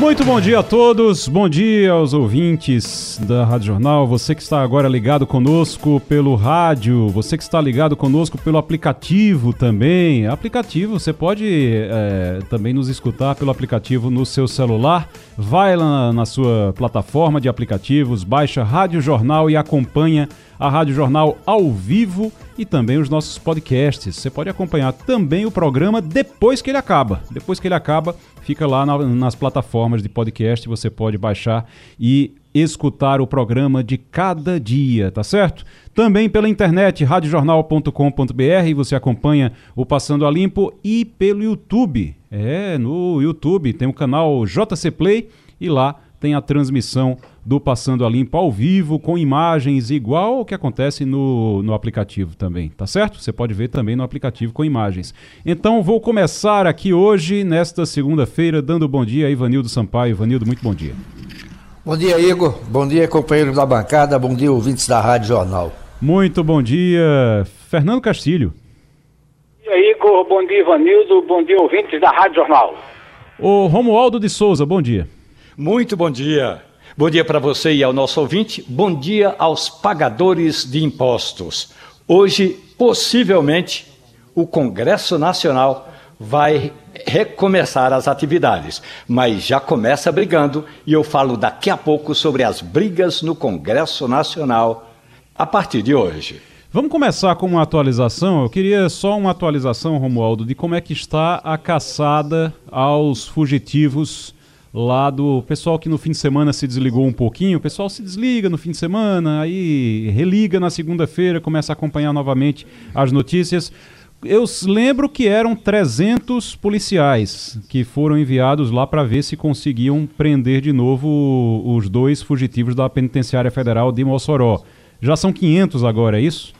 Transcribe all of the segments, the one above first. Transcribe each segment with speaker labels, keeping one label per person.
Speaker 1: Muito bom dia a todos, bom dia aos ouvintes da Rádio Jornal, você que está agora ligado conosco pelo rádio, você que está ligado conosco pelo aplicativo também. Aplicativo, você pode é, também nos escutar pelo aplicativo no seu celular. Vai lá na sua plataforma de aplicativos, baixa Rádio Jornal e acompanha a Rádio Jornal ao vivo e também os nossos podcasts. Você pode acompanhar também o programa depois que ele acaba. Depois que ele acaba, fica lá na, nas plataformas de podcast, você pode baixar e escutar o programa de cada dia, tá certo? Também pela internet, radiojornal.com.br, você acompanha o Passando a Limpo e pelo YouTube. É, no YouTube tem o canal JC Play e lá tem a transmissão do Passando a Limpo ao vivo, com imagens, igual ao que acontece no, no aplicativo também, tá certo? Você pode ver também no aplicativo com imagens. Então vou começar aqui hoje, nesta segunda-feira, dando bom dia a Ivanildo Sampaio. Ivanildo, muito bom dia.
Speaker 2: Bom dia, Igor. Bom dia, companheiros da bancada. Bom dia, ouvintes da Rádio Jornal.
Speaker 1: Muito bom dia, Fernando Castilho.
Speaker 3: Bom dia, Igor. Bom dia, Ivanildo. Bom dia, ouvintes da Rádio Jornal.
Speaker 1: O Romualdo de Souza, bom dia.
Speaker 4: Muito bom dia. Bom dia para você e ao nosso ouvinte. Bom dia aos pagadores de impostos. Hoje, possivelmente, o Congresso Nacional vai recomeçar as atividades, mas já começa brigando e eu falo daqui a pouco sobre as brigas no Congresso Nacional a partir de hoje.
Speaker 1: Vamos começar com uma atualização. Eu queria só uma atualização, Romualdo, de como é que está a caçada aos fugitivos lá do pessoal que no fim de semana se desligou um pouquinho. O pessoal se desliga no fim de semana, aí religa na segunda-feira, começa a acompanhar novamente as notícias. Eu lembro que eram 300 policiais que foram enviados lá para ver se conseguiam prender de novo os dois fugitivos da Penitenciária Federal de Mossoró. Já são 500 agora, é isso?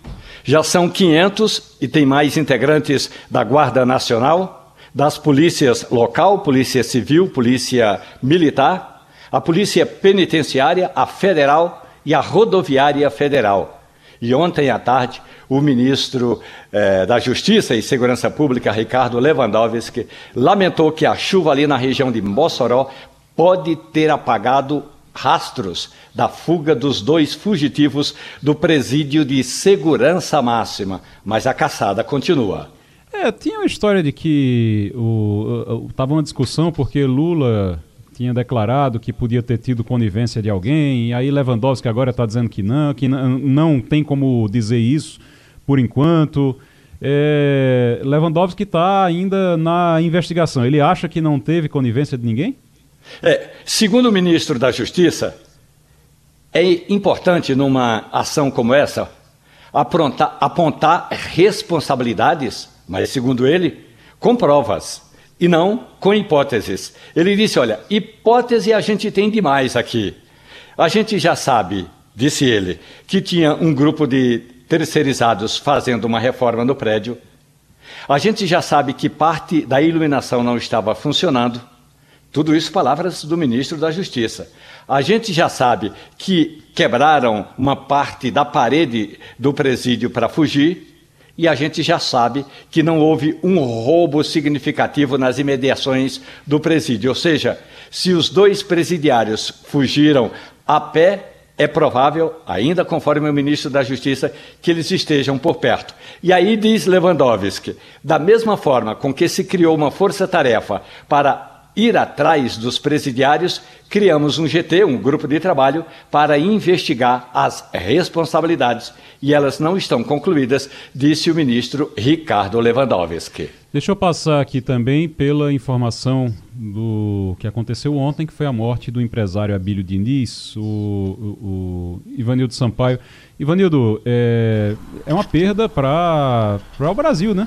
Speaker 4: Já são 500 e tem mais integrantes da Guarda Nacional, das polícias local, polícia civil, polícia militar, a polícia penitenciária, a federal e a rodoviária federal. E ontem à tarde, o ministro eh, da Justiça e Segurança Pública, Ricardo Lewandowski, lamentou que a chuva ali na região de Mossoró pode ter apagado rastros da fuga dos dois fugitivos do presídio de segurança máxima, mas a caçada continua.
Speaker 1: É, tinha uma história de que o, tava uma discussão porque Lula tinha declarado que podia ter tido conivência de alguém, e aí Lewandowski agora está dizendo que não, que não, tem como dizer isso por enquanto. É, Lewandowski está ainda na investigação. Ele acha que não teve conivência de ninguém?
Speaker 4: É, segundo o ministro da Justiça, é importante numa ação como essa aprontar, apontar responsabilidades mas segundo ele, com provas e não com hipóteses. Ele disse: olha, hipótese a gente tem demais aqui. A gente já sabe, disse ele, que tinha um grupo de terceirizados fazendo uma reforma no prédio. A gente já sabe que parte da iluminação não estava funcionando. Tudo isso palavras do ministro da Justiça. A gente já sabe que quebraram uma parte da parede do presídio para fugir e a gente já sabe que não houve um roubo significativo nas imediações do presídio. Ou seja, se os dois presidiários fugiram a pé, é provável, ainda conforme o ministro da Justiça, que eles estejam por perto. E aí diz Lewandowski, da mesma forma com que se criou uma força-tarefa para ir atrás dos presidiários, criamos um GT, um grupo de trabalho, para investigar as responsabilidades. E elas não estão concluídas, disse o ministro Ricardo Lewandowski.
Speaker 1: Deixa eu passar aqui também pela informação do que aconteceu ontem, que foi a morte do empresário Abílio Diniz, o, o, o Ivanildo Sampaio. Ivanildo, é, é uma perda para o Brasil, né?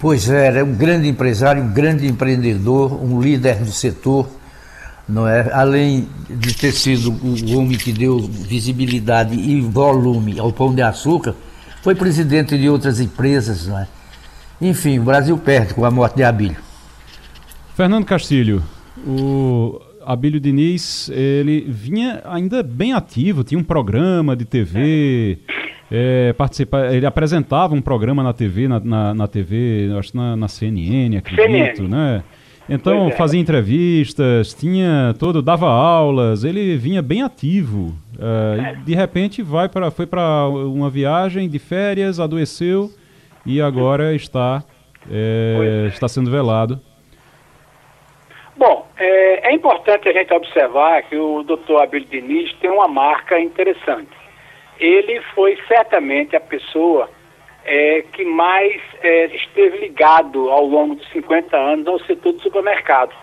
Speaker 2: Pois é, era um grande empresário, um grande empreendedor, um líder do setor, não é? Além de ter sido o homem que deu visibilidade e volume ao Pão de Açúcar, foi presidente de outras empresas, não é? Enfim, o Brasil perde com a morte de Abílio.
Speaker 1: Fernando Castilho, o Abílio Diniz, ele vinha ainda bem ativo, tinha um programa de TV, é, participa, ele apresentava um programa na TV, na, na, na TV, acho na, na CNN, acredito, CNN. né? Então é. fazia entrevistas, tinha todo, dava aulas, ele vinha bem ativo. Uh, de repente vai para, foi para uma viagem de férias, adoeceu e agora está, é, está sendo velado.
Speaker 3: Bom, é, é, importante a gente observar que o doutor Abel Diniz tem uma marca interessante. Ele foi certamente a pessoa é, que mais é, esteve ligado ao longo de 50 anos ao setor do supermercado.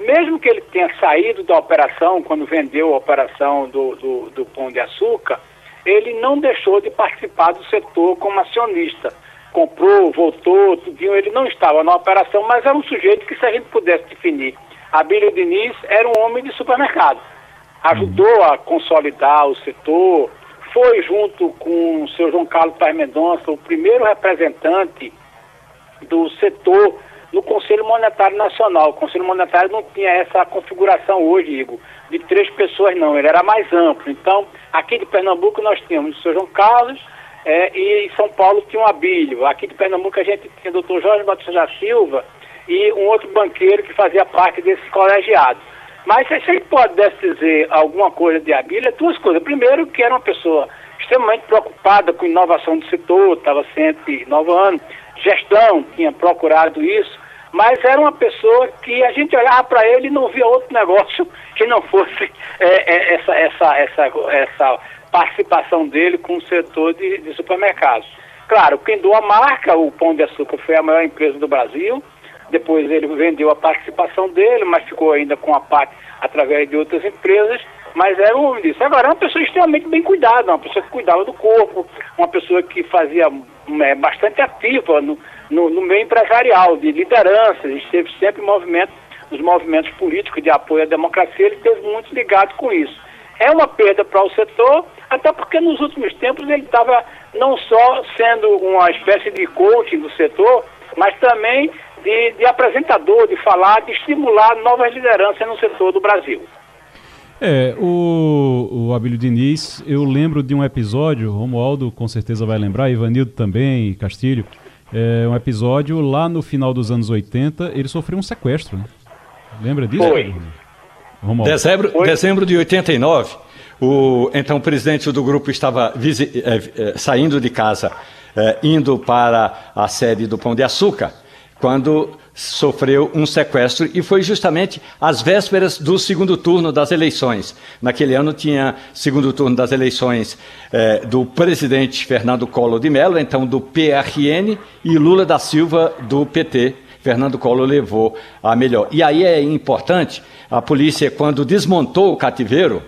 Speaker 3: Mesmo que ele tenha saído da operação, quando vendeu a operação do, do, do Pão de Açúcar, ele não deixou de participar do setor como acionista. Comprou, voltou, tudinho, ele não estava na operação, mas era um sujeito que, se a gente pudesse definir, Abílio Diniz era um homem de supermercado. Ajudou a consolidar o setor, foi, junto com o seu João Carlos Paz Mendonça, o primeiro representante do setor no Conselho Monetário Nacional. O Conselho Monetário não tinha essa configuração hoje, Igor, de três pessoas, não, ele era mais amplo. Então, aqui de Pernambuco nós tínhamos o seu João Carlos é, e em São Paulo tinha o Abílio. Aqui de Pernambuco a gente tinha o doutor Jorge Batista da Silva e um outro banqueiro que fazia parte desse colegiado. Mas se a gente pudesse dizer alguma coisa de Abílio, duas coisas. Primeiro, que era uma pessoa extremamente preocupada com inovação do setor, estava sempre inovando, gestão, tinha procurado isso, mas era uma pessoa que a gente olhava para ele e não via outro negócio que não fosse é, é, essa, essa, essa, essa participação dele com o setor de, de supermercados. Claro, quem doou a marca, o Pão de Açúcar foi a maior empresa do Brasil, depois ele vendeu a participação dele, mas ficou ainda com a parte através de outras empresas, mas era um homem disso. Agora, era uma pessoa extremamente bem cuidada, uma pessoa que cuidava do corpo, uma pessoa que fazia é, bastante ativa no, no, no, meio empresarial, de liderança, esteve sempre em movimento, nos movimentos políticos de apoio à democracia, ele esteve muito ligado com isso. É uma perda para o setor, até porque nos últimos tempos ele estava não só sendo uma espécie de coaching do setor, mas também de, de apresentador, de falar, de estimular novas lideranças no setor do Brasil.
Speaker 1: É, o, o Abílio Diniz, eu lembro de um episódio, Romualdo com certeza vai lembrar, Ivanildo também, Castilho, é, um episódio lá no final dos anos 80, ele sofreu um sequestro, né? Lembra disso?
Speaker 4: Foi. Romualdo. Dezembro, Foi. dezembro de 89, o então o presidente do grupo estava é, é, saindo de casa, é, indo para a sede do Pão de Açúcar, quando sofreu um sequestro e foi justamente às vésperas do segundo turno das eleições. Naquele ano tinha segundo turno das eleições eh, do presidente Fernando Collor de Mello, então do PRN, e Lula da Silva do PT. Fernando Collor levou a melhor. E aí é importante, a polícia, quando desmontou o cativeiro,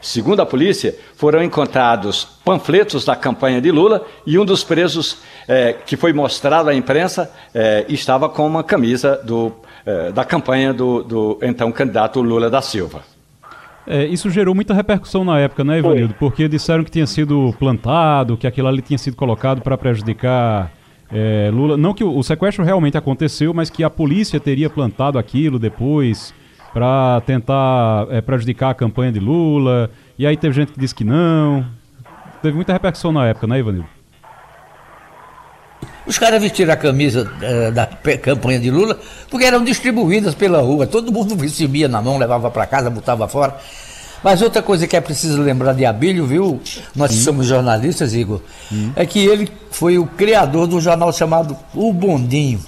Speaker 4: Segundo a polícia, foram encontrados panfletos da campanha de Lula e um dos presos é, que foi mostrado à imprensa é, estava com uma camisa do, é, da campanha do, do, então candidato Lula da Silva.
Speaker 1: É, isso gerou muita repercussão na época, né, Ivanildo? Porque disseram que tinha sido plantado, que aquilo ali tinha sido colocado para prejudicar é, Lula. Não que o, o sequestro realmente aconteceu, mas que a polícia teria plantado aquilo depois para tentar é, prejudicar a campanha de Lula. E aí teve gente que disse que não. Teve muita repercussão na época, né, Ivanildo?
Speaker 2: Os caras vestiram a camisa uh, da campanha de Lula porque eram distribuídas pela rua. Todo mundo recebia na mão, levava para casa, botava fora. Mas outra coisa que é preciso lembrar de Abílio, viu? Nós hum. somos jornalistas, Igor, é que ele foi o criador do jornal chamado O Bondinho.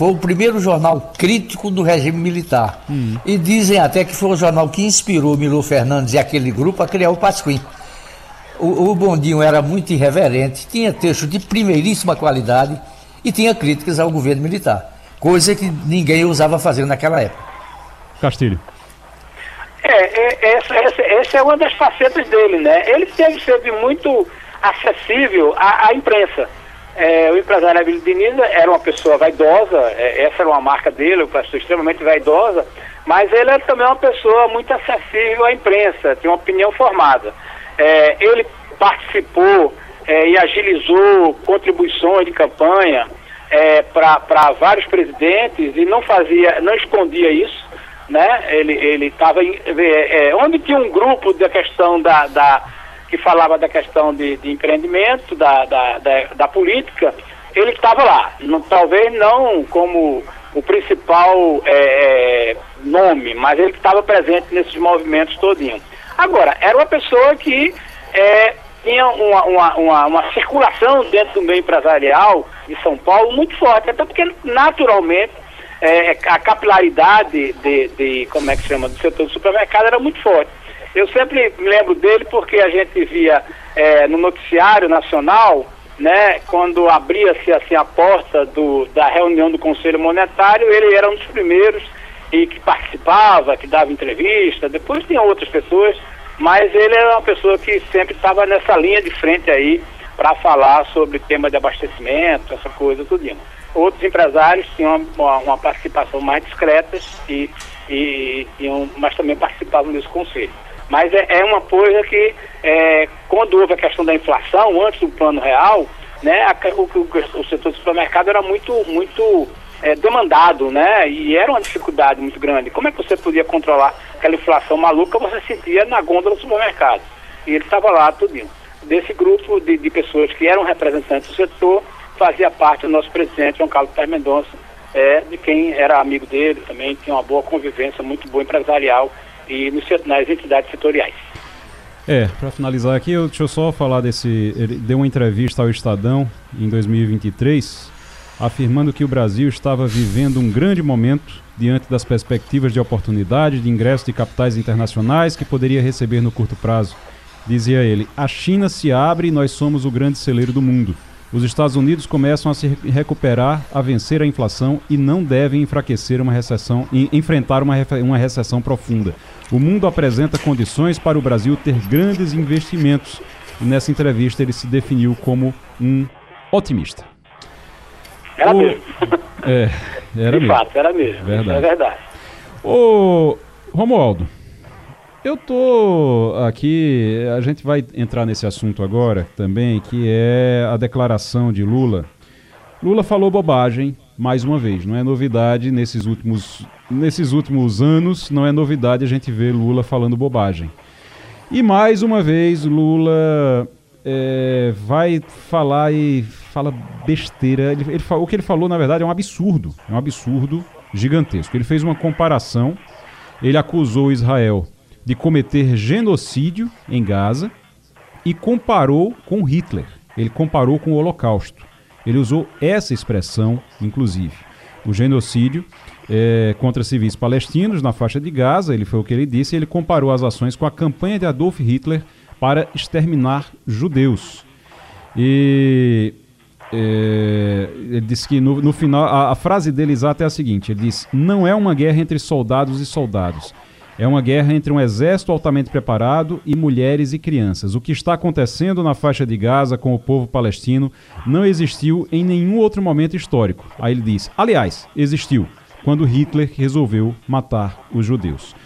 Speaker 2: Foi o primeiro jornal crítico do regime militar. Hum. E dizem até que foi o jornal que inspirou Milo Fernandes e aquele grupo a criar o Pasquim. O, o Bondinho era muito irreverente, tinha texto de primeiríssima qualidade e tinha críticas ao governo militar. Coisa que ninguém ousava fazer naquela época.
Speaker 1: Castilho.
Speaker 3: É, é essa, essa, essa, é uma das facetas dele, né? Ele sempre esteve muito acessível à, à imprensa. É, o empresário Abílio Diniz era uma pessoa vaidosa, é, essa era uma marca dele, uma pessoa extremamente vaidosa, mas ele era também uma pessoa muito acessível à imprensa, tinha uma opinião formada. É, ele participou é, e agilizou contribuições de campanha, é, para vários presidentes e não fazia, não escondia isso, né? Ele estava é, onde tinha um grupo da questão da, da que falava da questão de, de empreendimento, da, da, da, da política, ele estava lá. Não, talvez não como o principal é, é nome, mas ele estava presente nesses movimentos todinhos. Agora, era uma pessoa que é, tinha uma, uma, uma, uma, circulação dentro do meio empresarial de São Paulo muito forte, até porque naturalmente é, a capilaridade de, de, como é que chama, do setor do supermercado era muito forte. Eu sempre me lembro dele porque a gente via é, no noticiário nacional, né, quando abria-se assim a porta do, da reunião do Conselho Monetário, ele era um dos primeiros e que participava, que dava entrevista, depois tinha outras pessoas, mas ele era uma pessoa que sempre estava nessa linha de frente aí para falar sobre tema de abastecimento, essa coisa, tudo. Outros empresários tinham uma, uma participação mais discreta, e, e, e, mas também participavam desse conselho. Mas é, é uma coisa que, é, quando houve a questão da inflação, antes do plano real, né, a, o, o, o, setor do supermercado era muito, muito é, demandado, né? E era uma dificuldade muito grande. Como é que você podia controlar aquela inflação maluca você sentia na gôndola do supermercado? E ele estava lá tudinho. Desse grupo de, de, pessoas que eram representantes do setor, fazia parte o nosso presidente, João Carlos Pérez Mendonça, é, de quem era amigo dele também, tinha uma boa convivência, muito boa empresarial e nos, nas entidades setoriais.
Speaker 1: É, para finalizar aqui, eu, deixa eu só falar desse. Ele deu uma entrevista ao Estadão em 2023 afirmando que o Brasil estava vivendo um grande momento diante das perspectivas de oportunidade de ingresso de capitais internacionais que poderia receber no curto prazo. Dizia ele: a China se abre e nós somos o grande celeiro do mundo. Os Estados Unidos começam a se recuperar, a vencer a inflação e não devem enfraquecer uma recessão, enfrentar uma, uma recessão profunda. O mundo apresenta condições para o Brasil ter grandes investimentos. E nessa entrevista ele se definiu como um otimista.
Speaker 3: Era o... mesmo.
Speaker 1: É, era
Speaker 3: De
Speaker 1: mesmo.
Speaker 3: fato, era mesmo. Verdade. É verdade.
Speaker 1: Ô, Romualdo, eu tô aqui, a gente vai entrar nesse assunto agora também, que é a declaração de Lula. Lula falou bobagem mais uma vez, não é novidade nesses últimos, nesses últimos anos, não é novidade a gente ver Lula falando bobagem. E mais uma vez Lula é, vai falar e fala besteira. Ele, ele, o que ele falou, na verdade, é um absurdo. É um absurdo gigantesco. Ele fez uma comparação. Ele acusou Israel de cometer genocídio em Gaza e comparou com Hitler. Ele comparou com o Holocausto. Ele usou essa expressão, inclusive. O genocídio é, contra civis palestinos na faixa de Gaza, ele foi o que ele disse, ele comparou as ações com a campanha de Adolf Hitler para exterminar judeus. E é, ele disse que no, no final, a, a, frase dele exata é a seguinte: ele diz, não é uma guerra entre soldados e soldados. É uma guerra entre um exército altamente preparado e mulheres e crianças. O que está acontecendo na faixa de Gaza com o povo palestino não existiu em nenhum outro momento histórico. Aí ele diz: aliás, existiu quando Hitler resolveu matar os judeus.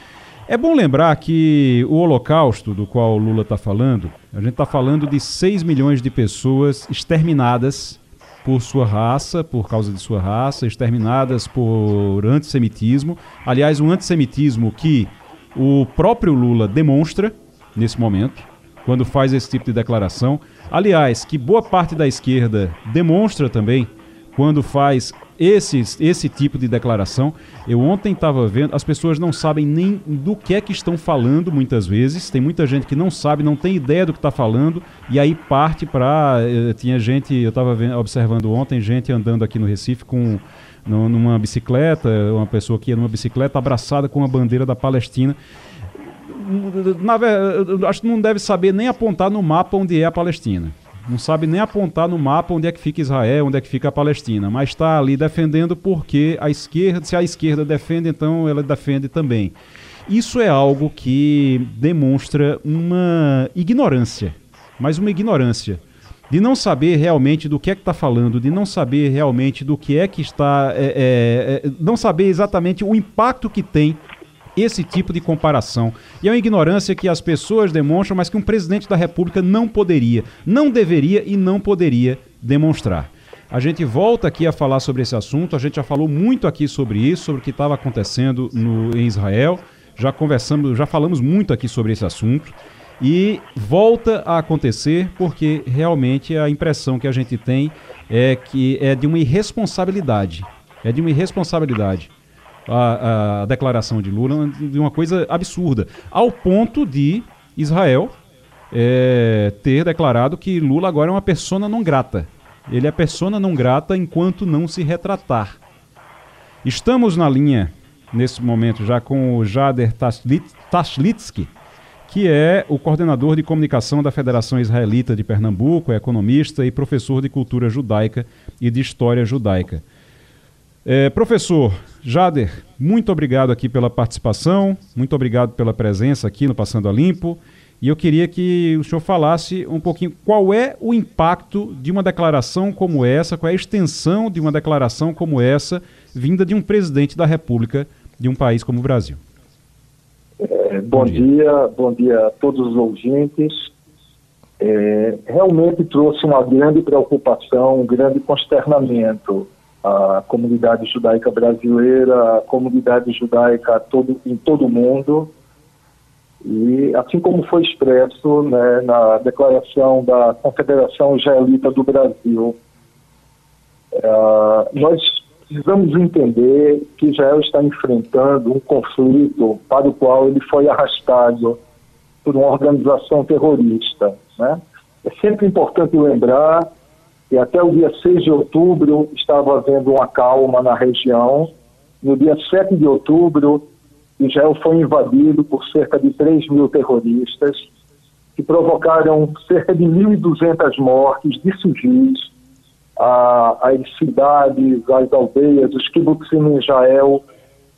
Speaker 1: É bom lembrar que o Holocausto, do qual Lula está falando, a gente está falando de 6 milhões de pessoas exterminadas por sua raça, por causa de sua raça, exterminadas por antissemitismo. Aliás, um antissemitismo que o próprio Lula demonstra nesse momento, quando faz esse tipo de declaração. Aliás, que boa parte da esquerda demonstra também quando faz esse, esse tipo de declaração. Eu ontem estava vendo, as pessoas não sabem nem do que é que estão falando muitas vezes. Tem muita gente que não sabe, não tem ideia do que está falando, e aí parte para. Eh, tinha gente, eu estava observando ontem, gente andando aqui no Recife com numa bicicleta, uma pessoa que ia numa bicicleta abraçada com a bandeira da Palestina. Na acho que não deve saber nem apontar no mapa onde é a Palestina não sabe nem apontar no mapa onde é que fica Israel, onde é que fica a Palestina, mas está ali defendendo porque a esquerda, se a esquerda defende, então ela defende também. Isso é algo que demonstra uma ignorância, mas uma ignorância de não saber realmente do que é que está falando, de não saber realmente do que é que está, é, é, é, não saber exatamente o impacto que tem esse tipo de comparação. E é uma ignorância que as pessoas demonstram, mas que um presidente da República não poderia, não deveria e não poderia demonstrar. A gente volta aqui a falar sobre esse assunto. A gente já falou muito aqui sobre isso, sobre o que estava acontecendo no, em Israel. Já conversamos, já falamos muito aqui sobre esse assunto. E volta a acontecer porque realmente a impressão que a gente tem é que é de uma irresponsabilidade. É de uma irresponsabilidade a, a declaração de Lula, de uma coisa absurda. Ao ponto de Israel é, ter declarado que Lula agora é uma persona não grata. Ele é persona não grata enquanto não se retratar. Estamos na linha, nesse momento, já com o Jader Tashlitsky, que é o coordenador de comunicação da Federação Israelita de Pernambuco, é economista e professor de cultura judaica e de história judaica. É, professor Jader, muito obrigado aqui pela participação, muito obrigado pela presença aqui no Passando a Limpo. E eu queria que o senhor falasse um pouquinho qual é o impacto de uma declaração como essa, qual é a extensão de uma declaração como essa, vinda de um presidente da República de um país como o Brasil.
Speaker 5: É, bom, bom dia. dia. bom dia a todos os ouvintes. É, realmente trouxe uma grande preocupação, um grande consternamento à comunidade judaica brasileira, à comunidade judaica todo, em todo o mundo e assim como foi expresso né, na declaração da Confederação Israelita do Brasil, uh, nós precisamos entender que Israel está enfrentando um conflito para o qual ele foi arrastado por uma organização terrorista. Né? É sempre importante lembrar que até o dia 6 de outubro estava havendo uma calma na região. No dia 7 de outubro, Israel foi invadido por cerca de 3 mil terroristas, que provocaram cerca de 1.200 mortes de civis, as cidades, as aldeias, os kibbutzim em Israel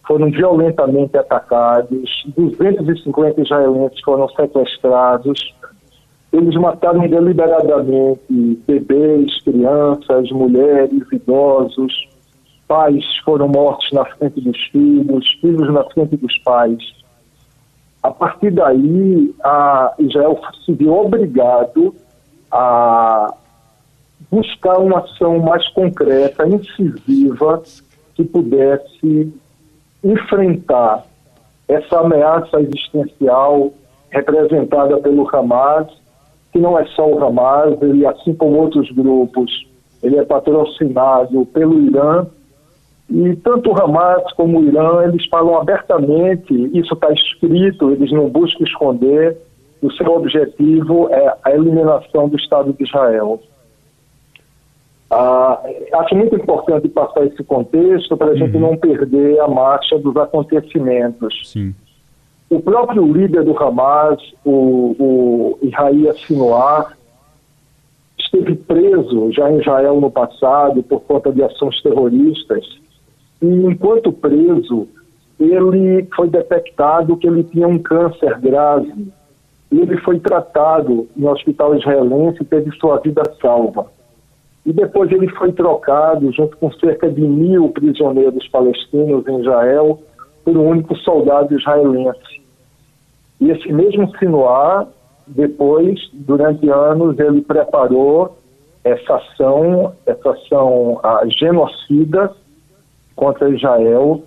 Speaker 5: foram violentamente atacados, 250 israelenses foram sequestrados, eles mataram deliberadamente bebês, crianças, mulheres, idosos, pais foram mortos na frente dos filhos, filhos na frente dos pais. A partir daí, a Israel se viu obrigado a buscar uma ação mais concreta, incisiva, que pudesse enfrentar essa ameaça existencial representada pelo Hamas, que não é só o Hamas, ele, assim como outros grupos, ele é patrocinado pelo Irã e tanto o Hamas como o Irã, eles falam abertamente, isso está escrito, eles não buscam esconder, o seu objetivo é a eliminação do Estado de Israel. Ah, acho muito importante passar esse contexto para a uhum. gente não perder a marcha dos acontecimentos.
Speaker 1: Sim.
Speaker 5: O próprio líder do Hamas, o, o Yahya Sinwar, esteve preso já em Israel no passado por conta de ações terroristas e enquanto preso, ele foi detectado que ele tinha um câncer grave. Ele foi tratado no hospital israelense e teve sua vida salva. E depois ele foi trocado, junto com cerca de mil prisioneiros palestinos em Israel, por um único soldado israelense. E esse mesmo Sinuar, depois, durante anos, ele preparou essa ação, essa ação genocida contra Israel.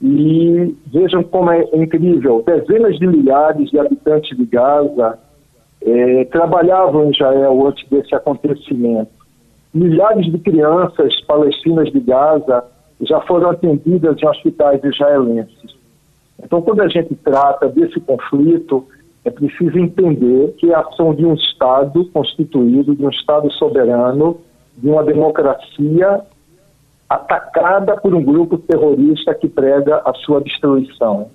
Speaker 5: E vejam como é incrível: dezenas de milhares de habitantes de Gaza eh, trabalhavam em Israel antes desse acontecimento. Milhares de crianças palestinas de Gaza já foram atendidas em hospitais israelenses. Então, quando a gente trata desse conflito, é preciso entender que é a ação de um Estado constituído, de um Estado soberano, de uma democracia atacada por um grupo terrorista que prega a sua destruição.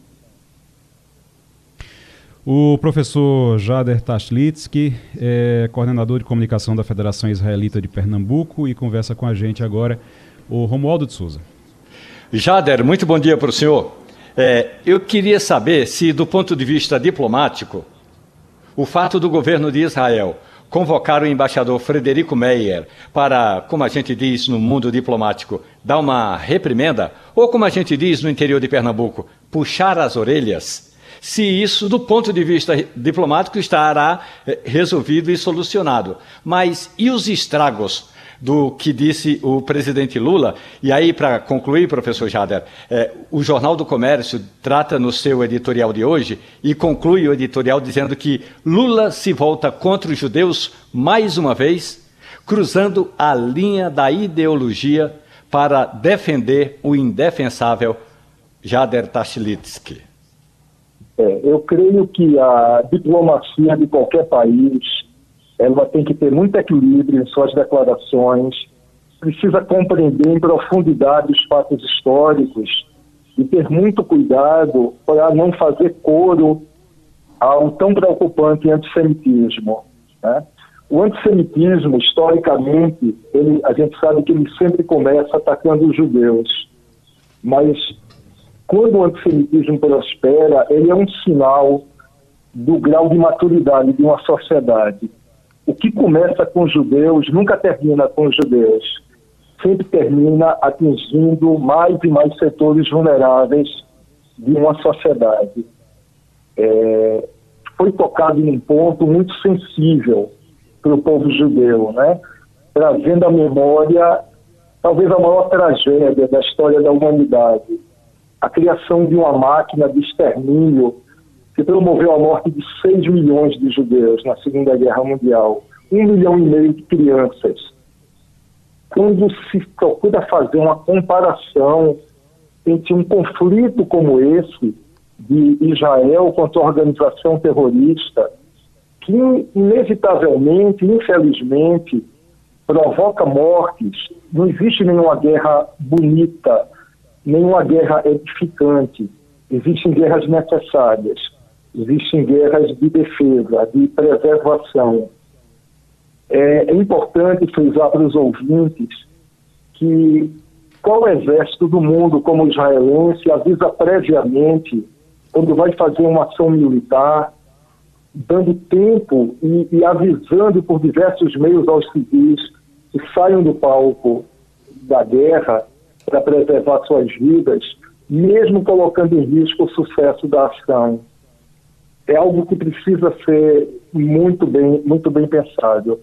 Speaker 1: O professor Jader Tashlitsky é coordenador de comunicação da Federação Israelita de Pernambuco e conversa com a gente agora o Romualdo de Souza.
Speaker 4: Jader, muito bom dia para o senhor. É, eu queria saber se, do ponto de vista diplomático, o fato do governo de Israel convocar o embaixador Frederico Meyer para, como a gente diz no mundo diplomático, dar uma reprimenda, ou como a gente diz no interior de Pernambuco, puxar as orelhas, se isso, do ponto de vista diplomático, estará eh, resolvido e solucionado. Mas e os estragos do que disse o presidente Lula. E aí, para concluir, professor Jader, é, o Jornal do Comércio trata no seu editorial de hoje e conclui o editorial dizendo que Lula se volta contra os judeus mais uma vez, cruzando a linha da ideologia para defender o indefensável Jader Tashlitsky.
Speaker 5: É, eu creio que a diplomacia de qualquer país ela tem que ter muito equilíbrio em suas declarações, precisa compreender em profundidade os fatos históricos e ter muito cuidado para não fazer coro ao tão preocupante antissemitismo. Né? O antissemitismo, historicamente, ele, a gente sabe que ele sempre começa atacando os judeus, mas quando o antissemitismo prospera, ele é um sinal do grau de maturidade de uma sociedade. O que começa com os judeus nunca termina com os judeus. Sempre termina atingindo mais e mais setores vulneráveis de uma sociedade. É, foi tocado em um ponto muito sensível para o povo judeu, né? trazendo à memória talvez a maior tragédia da história da humanidade, a criação de uma máquina de extermínio que promoveu a morte de 6 milhões de judeus na Segunda Guerra Mundial, um milhão e meio de crianças. Quando se procura fazer uma comparação entre um conflito como esse de Israel contra a organização terrorista, que inevitavelmente, infelizmente, provoca mortes. Não existe nenhuma guerra bonita, nenhuma guerra edificante. Existem guerras necessárias, existem guerras de defesa, de preservação. É, é importante frisar para os ouvintes que qual exército do mundo, como o israelense, avisa previamente quando vai fazer uma ação militar, dando tempo e, e, avisando por diversos meios aos civis que saiam do palco da guerra para preservar suas vidas, mesmo colocando em risco o sucesso da ação. É algo que precisa ser muito bem, muito bem pensado.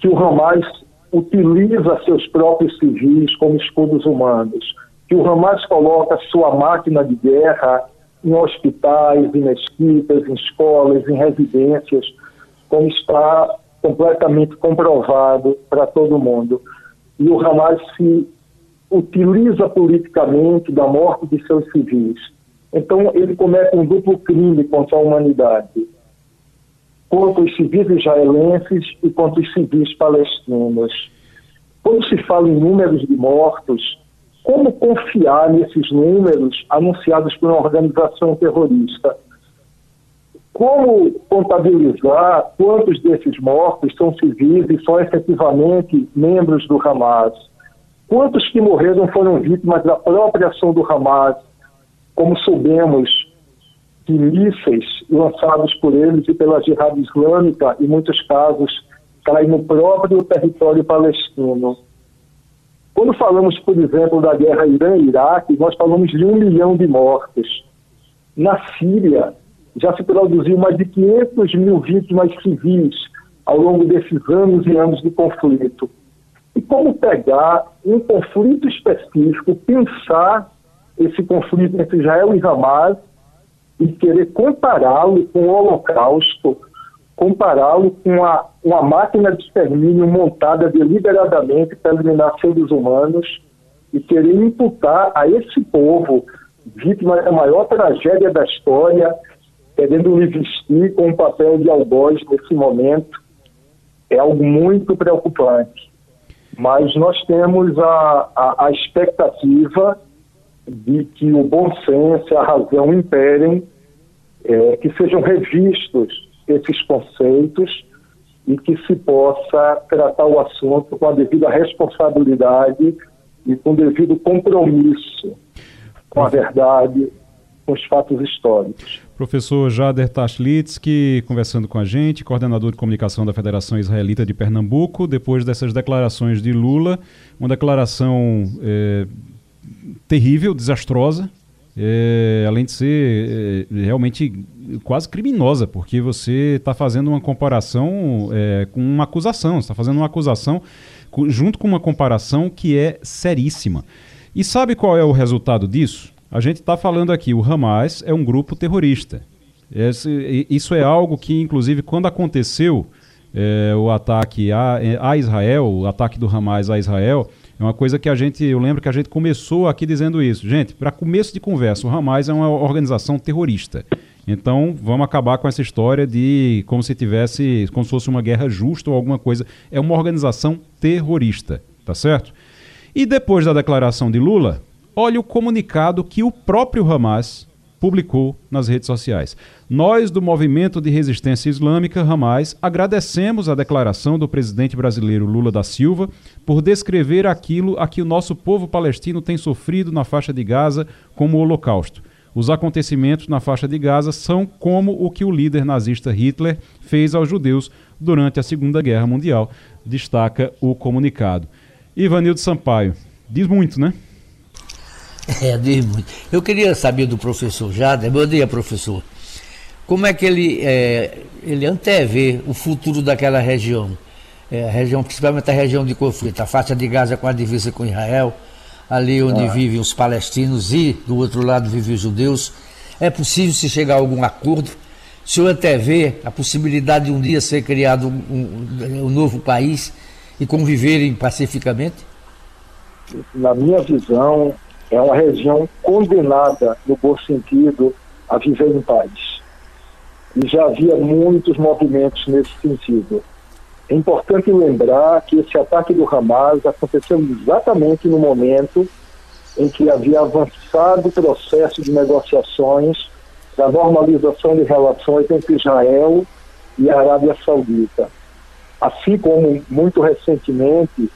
Speaker 5: Que o Hamas utiliza seus próprios civis como escudos humanos, que o Hamas coloca sua máquina de guerra em hospitais, em mesquitas, em escolas, em residências, como está completamente comprovado para todo mundo. E o Hamas se utiliza politicamente da morte de seus civis. Então, ele comete um duplo crime contra a humanidade, contra os civis israelenses e contra os civis palestinos. Quando se fala em números de mortos, como confiar nesses números anunciados por uma organização terrorista? Como contabilizar quantos desses mortos são civis e são efetivamente membros do Hamas? Quantos que morreram foram vítimas da própria ação do Hamas? Como soubemos que mísseis lançados por eles e pela Jihad Islâmica, em muitos casos, caem no próprio território palestino. Quando falamos, por exemplo, da guerra Irã-Iraque, nós falamos de um milhão de mortos. Na Síria, já se produziu mais de 500 mil vítimas civis ao longo desses anos e anos de conflito. E como pegar um conflito específico, pensar esse conflito entre Israel e Hamas e querer compará-lo com o Holocausto, compará-lo com a, uma máquina de extermínio montada deliberadamente para eliminar seres humanos e querer imputar a esse povo, vítima da maior tragédia da história, querendo lhe vestir com um papel de algoz nesse momento, é algo muito preocupante. Mas nós temos a, a, a expectativa de que o bom senso e a razão imperem, é, que sejam revistos esses conceitos e que se possa tratar o assunto com a devida responsabilidade e com o devido compromisso com a verdade, com os fatos históricos.
Speaker 1: Professor Jader Tashlitsky conversando com a gente, coordenador de comunicação da Federação Israelita de Pernambuco, depois dessas declarações de Lula, uma declaração é, terrível, desastrosa, é, além de ser é, realmente quase criminosa, porque você está fazendo uma comparação com uma acusação, está fazendo uma acusação junto com uma comparação que é seríssima. E sabe qual é o resultado disso? A gente está falando aqui, o Hamas é um grupo terrorista. Esse, isso é algo que, inclusive, quando aconteceu é, o ataque a, a, Israel, o ataque do Hamas a Israel, é uma coisa que a gente, eu lembro que a gente começou aqui dizendo isso. Gente, para começo de conversa, o Hamas é uma organização terrorista. Então, vamos acabar com essa história de como se tivesse, como se fosse uma guerra justa ou alguma coisa. É uma organização terrorista, tá certo? E depois da declaração de Lula, olha o comunicado que o próprio Hamas publicou nas redes sociais. Nós, do Movimento de Resistência Islâmica, Hamas, agradecemos a declaração do presidente brasileiro Lula da Silva por descrever aquilo a que o nosso povo palestino tem sofrido na faixa de Gaza como o Holocausto. Os acontecimentos na faixa de Gaza são como o que o líder nazista Hitler fez aos judeus durante a Segunda Guerra Mundial, destaca o comunicado. Ivanildo Sampaio, diz muito, né?
Speaker 2: É, diz muito. Eu queria saber do professor Jader, bom dia, professor. Como é que ele, é, ele antevê o futuro daquela região? É, a região, principalmente a região de conflito, a faixa de Gaza com a divisa com Israel, ali onde ah. vivem os palestinos e do outro lado vivem os judeus. É possível se chegar a algum acordo? O senhor antevê a possibilidade de um dia ser criado um, um, um novo país e conviverem pacificamente?
Speaker 5: Na minha visão, é uma região condenada, no bom sentido, a viver em paz. E já havia muitos movimentos nesse sentido. É importante lembrar que esse ataque do Hamas aconteceu exatamente no momento em que havia avançado o processo de negociações da normalização de relações entre Israel e a Arábia Saudita. Assim como, muito recentemente,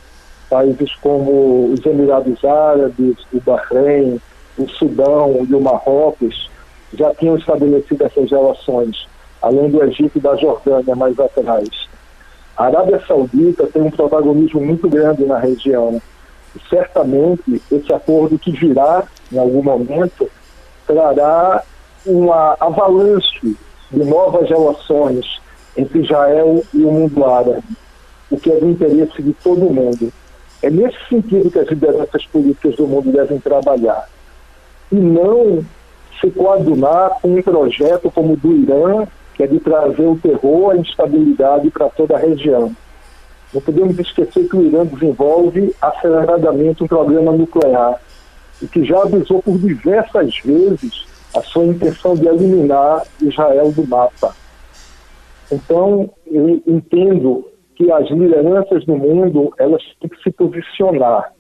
Speaker 5: países como os Emirados Árabes, o Bahrein, o Sudão e o Marrocos já tinham estabelecido essas relações, além do Egito e da Jordânia mais atrás. A Arábia Saudita tem um protagonismo muito grande na região. E certamente esse acordo que virá em algum momento trará uma avalanche de novas relações entre Israel e o mundo árabe, o que é do interesse de todo mundo. É nesse sentido que as lideranças políticas do mundo devem trabalhar. E não se coadunar com um projeto como o do Irã, que é de trazer o terror, a instabilidade para toda a região. Não podemos esquecer que o Irã desenvolve aceleradamente um programa nuclear e que já avisou por diversas vezes a sua intenção de eliminar Israel do mapa. Então, eu entendo que as lideranças do mundo elas têm que se posicionar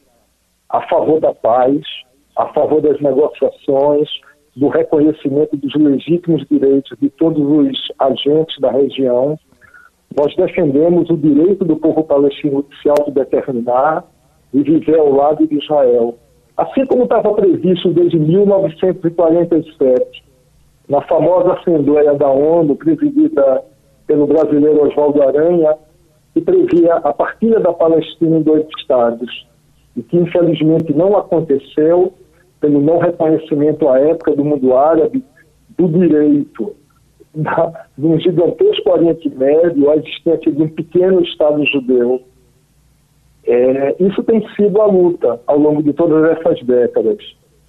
Speaker 5: a favor da paz, a favor das negociações, do reconhecimento dos legítimos direitos de todos os agentes da região. Nós defendemos o direito do povo palestino de se autodeterminar e viver ao lado de Israel. Assim como estava previsto desde 1947, na famosa Assembleia da ONU, presidida pelo brasileiro Oswaldo Aranha, que previa a partilha da Palestina em dois estados, e que infelizmente não aconteceu pelo não reconhecimento à época do mundo árabe do direito da, de um gigantesco Oriente Médio à existência de um pequeno Estado judeu. É, isso tem sido a luta ao longo de todas essas décadas.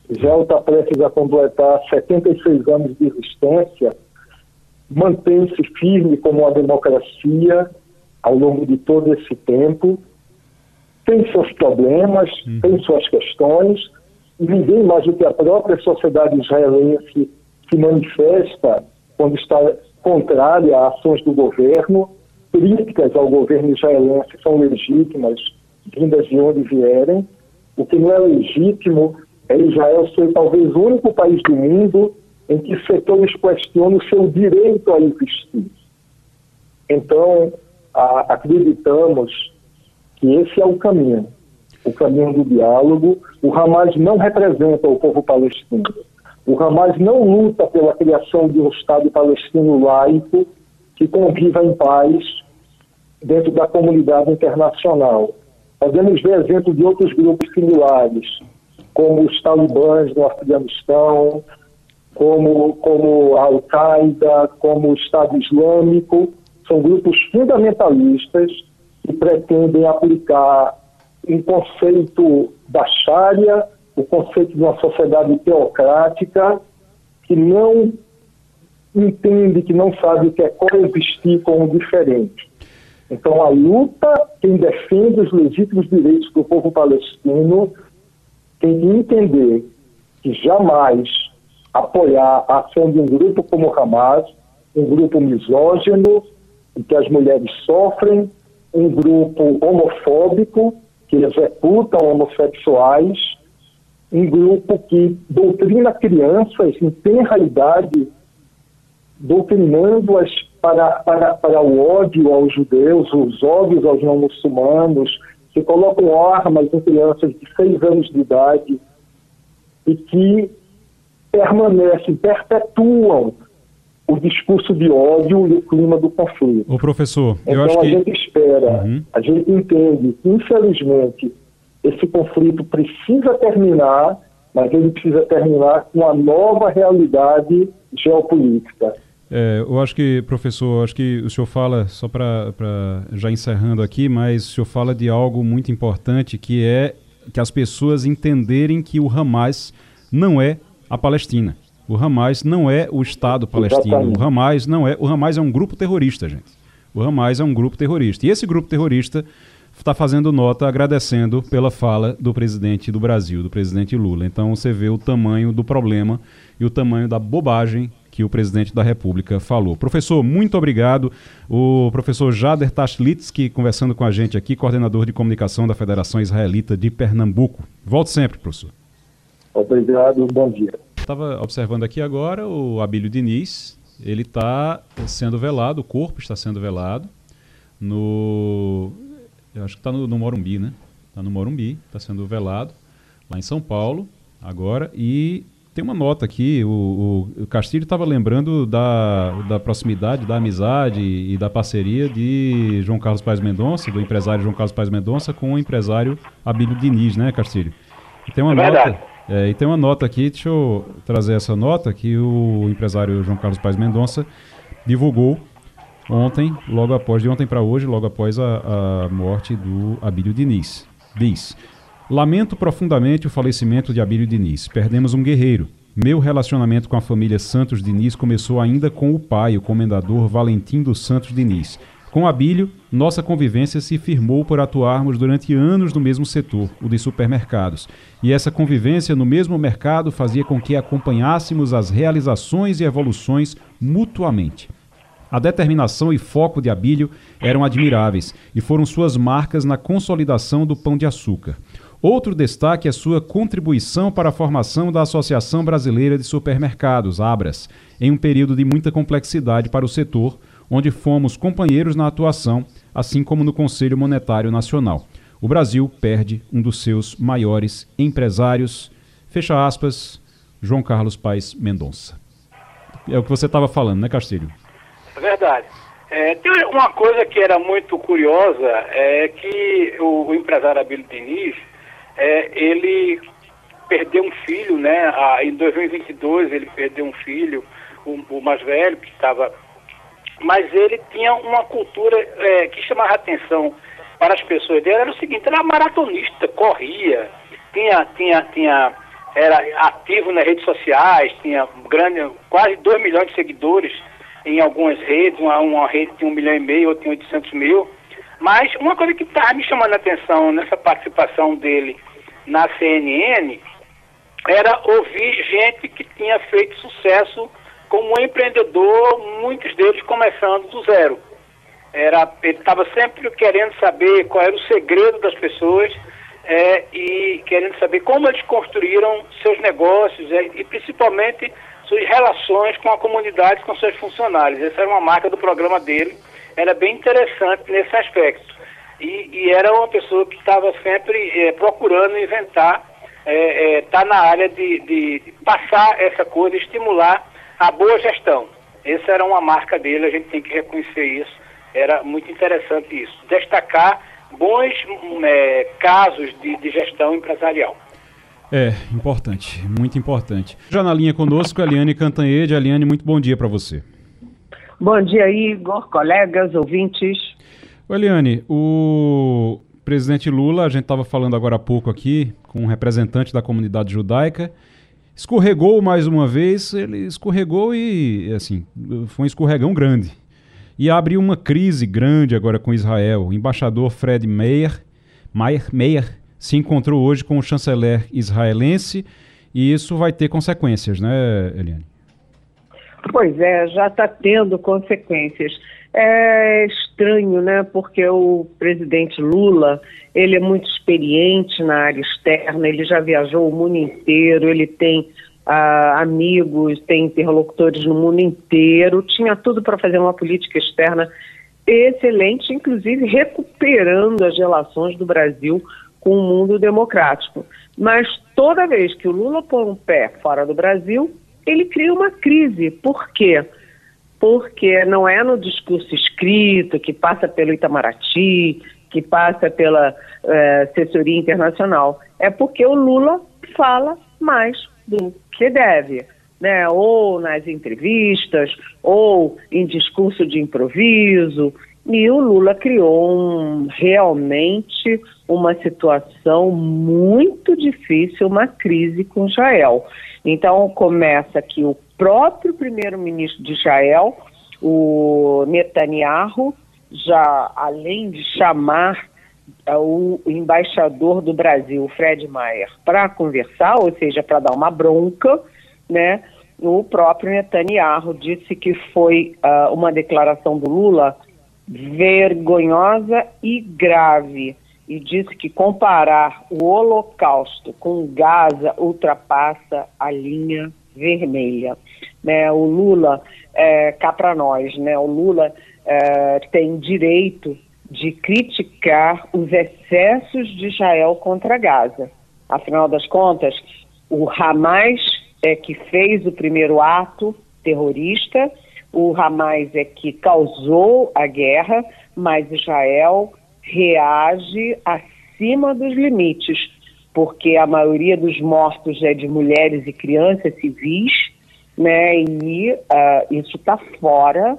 Speaker 5: Israel está prestes a completar 76 anos de existência, mantém-se firme como uma democracia ao longo de todo esse tempo, tem seus problemas, uhum. tem suas questões, e ninguém mais do que a própria sociedade israelense se manifesta quando está contrária a ações do governo, críticas ao governo israelense são legítimas, vindas de onde vierem. O que não é legítimo é Israel ser talvez o único país do mundo em que setores questionam o seu direito a existir. Então, a, acreditamos que esse é o caminho, o caminho do diálogo. O Hamas não representa o povo palestino. O Hamas não luta pela criação de um Estado palestino laico que conviva em paz dentro da comunidade internacional. Podemos ver exemplo de outros grupos similares, como os talibãs no Afeganistão, como, como a Al-Qaeda, como o Estado Islâmico, são grupos fundamentalistas que pretendem aplicar um conceito da Sharia, o conceito de uma sociedade teocrática que não entende, que não sabe o que é coexistir com o diferente. Então, a luta, quem defende os legítimos direitos do povo palestino, tem que entender que jamais apoiar a ação de um grupo como o Hamas, um grupo misógino, que as mulheres sofrem, um grupo homofóbico, que executa homossexuais, um grupo que doutrina crianças em tenra idade, doutrinando-as para, para, para o ódio aos judeus, os ódios aos não muçulmanos, que colocam armas em crianças de seis anos de idade e que permanecem, perpetuam o discurso de ódio e o clima do conflito.
Speaker 1: O professor,
Speaker 5: então,
Speaker 1: eu acho
Speaker 5: a
Speaker 1: que...
Speaker 5: gente espera, uhum. a gente entende que, infelizmente, esse conflito precisa terminar, mas ele precisa terminar com uma nova realidade geopolítica.
Speaker 1: É, eu acho que, professor, acho que o senhor fala, só para já encerrando aqui, mas o senhor fala de algo muito importante que é que as pessoas entenderem que o Hamas não é a Palestina. O Hamas não é o Estado palestino. Exatamente. O Hamas não é. O Hamas é um grupo terrorista, gente. O Hamas é um grupo terrorista. E esse grupo terrorista está fazendo nota agradecendo pela fala do presidente do Brasil, do presidente Lula. Então você vê o tamanho do problema e o tamanho da bobagem que o presidente da República falou. Professor, muito obrigado. O professor Jader Tashlitsky conversando com a gente aqui, coordenador de comunicação da Federação Israelita de Pernambuco. Volte sempre, professor.
Speaker 5: Obrigado, bom dia
Speaker 1: estava observando aqui agora o Abílio Diniz. Ele está sendo velado, o corpo está sendo velado no. Eu acho que está no, no Morumbi, né? Está no Morumbi, está sendo velado lá em São Paulo agora. E tem uma nota aqui: o, o, o Castilho estava lembrando da, da proximidade, da amizade e da parceria de João Carlos Paz Mendonça, do empresário João Carlos Paz Mendonça, com o empresário Abílio Diniz, né, Castilho? Tem uma é nota. É, e tem uma nota aqui, deixa eu trazer essa nota, que o empresário João Carlos Paz Mendonça divulgou ontem, logo após, de ontem para hoje, logo após a, a morte do Abílio Diniz. Diz: Lamento profundamente o falecimento de Abílio Diniz. Perdemos um guerreiro. Meu relacionamento com a família Santos Diniz começou ainda com o pai, o comendador Valentim dos Santos Diniz. Com Abílio, nossa convivência se firmou por atuarmos durante anos no mesmo setor, o de supermercados. E essa convivência no mesmo mercado fazia com que acompanhássemos as realizações e evoluções mutuamente. A determinação e foco de Abílio eram admiráveis e foram suas marcas na consolidação do pão de açúcar. Outro destaque é sua contribuição para a formação da Associação Brasileira de Supermercados, ABRAS, em um período de muita complexidade para o setor, onde fomos companheiros na atuação, assim como no Conselho Monetário Nacional. O Brasil perde um dos seus maiores empresários. Fecha aspas, João Carlos Paes Mendonça. É o que você estava falando, né, Castilho?
Speaker 3: É verdade. É, tem uma coisa que era muito curiosa, é que o, o empresário Abílio Diniz, é, ele perdeu um filho, né? em 2022 ele perdeu um filho, o, o mais velho, que estava mas ele tinha uma cultura é, que chamava atenção para as pessoas dele, era o seguinte, era maratonista, corria, tinha, tinha, tinha, era ativo nas redes sociais, tinha grande, quase 2 milhões de seguidores em algumas redes, uma, uma rede tinha um milhão e meio, outra tinha 800 mil, mas uma coisa que estava me chamando a atenção nessa participação dele na CNN era ouvir gente que tinha feito sucesso como empreendedor, muitos deles começando do zero. Era, ele estava sempre querendo saber qual era o segredo das pessoas é, e querendo saber como eles construíram seus negócios é, e principalmente suas relações com a comunidade, com seus funcionários. Essa era uma marca do programa dele, era bem interessante nesse aspecto. E, e era uma pessoa que estava sempre é, procurando inventar, estar é, é, tá na área de, de passar essa coisa, estimular a boa gestão. Essa era uma marca dele, a gente tem que reconhecer isso. Era muito interessante isso. Destacar bons é, casos de, de gestão empresarial.
Speaker 1: É, importante, muito importante. Já na linha conosco, Eliane Cantanhede. Eliane, muito bom dia para você.
Speaker 6: Bom dia, Igor, colegas, ouvintes.
Speaker 1: Eliane, o presidente Lula, a gente estava falando agora há pouco aqui com um representante da comunidade judaica, escorregou mais uma vez, ele escorregou e, assim, foi um escorregão grande. E abriu uma crise grande agora com Israel. O embaixador Fred Meyer, Meyer, Meyer se encontrou hoje com o chanceler israelense e isso vai ter consequências, né, Eliane?
Speaker 6: Pois é, já está tendo consequências. É estranho, né? Porque o presidente Lula, ele é muito experiente na área externa, ele já viajou o mundo inteiro, ele tem ah, amigos, tem interlocutores no mundo inteiro, tinha tudo para fazer uma política externa excelente, inclusive recuperando as relações do Brasil com o mundo democrático. Mas toda vez que o Lula põe um pé fora do Brasil, ele cria uma crise. Por quê? Porque não é no discurso escrito, que passa pelo Itamaraty, que passa pela eh, assessoria internacional. É porque o Lula fala mais do que deve. Né, ou nas entrevistas, ou em discurso de improviso, e o Lula criou um, realmente uma situação muito difícil, uma crise com Israel. Então começa que o próprio primeiro-ministro de Israel, o Netanyahu, já além de chamar uh, o embaixador do Brasil, Fred Maier, para conversar, ou seja, para dar uma bronca, né? O próprio Netanyahu disse que foi uh, uma declaração do Lula vergonhosa e grave e disse que comparar o Holocausto com Gaza ultrapassa a linha vermelha. Né? O Lula, é, cá para nós, né? o Lula é, tem direito de criticar os excessos de Israel contra Gaza. Afinal das contas, o Hamas é que fez o primeiro ato terrorista o Hamas é que causou a guerra, mas Israel reage acima dos limites, porque a maioria dos mortos é de mulheres e crianças civis, né? E uh, isso está fora,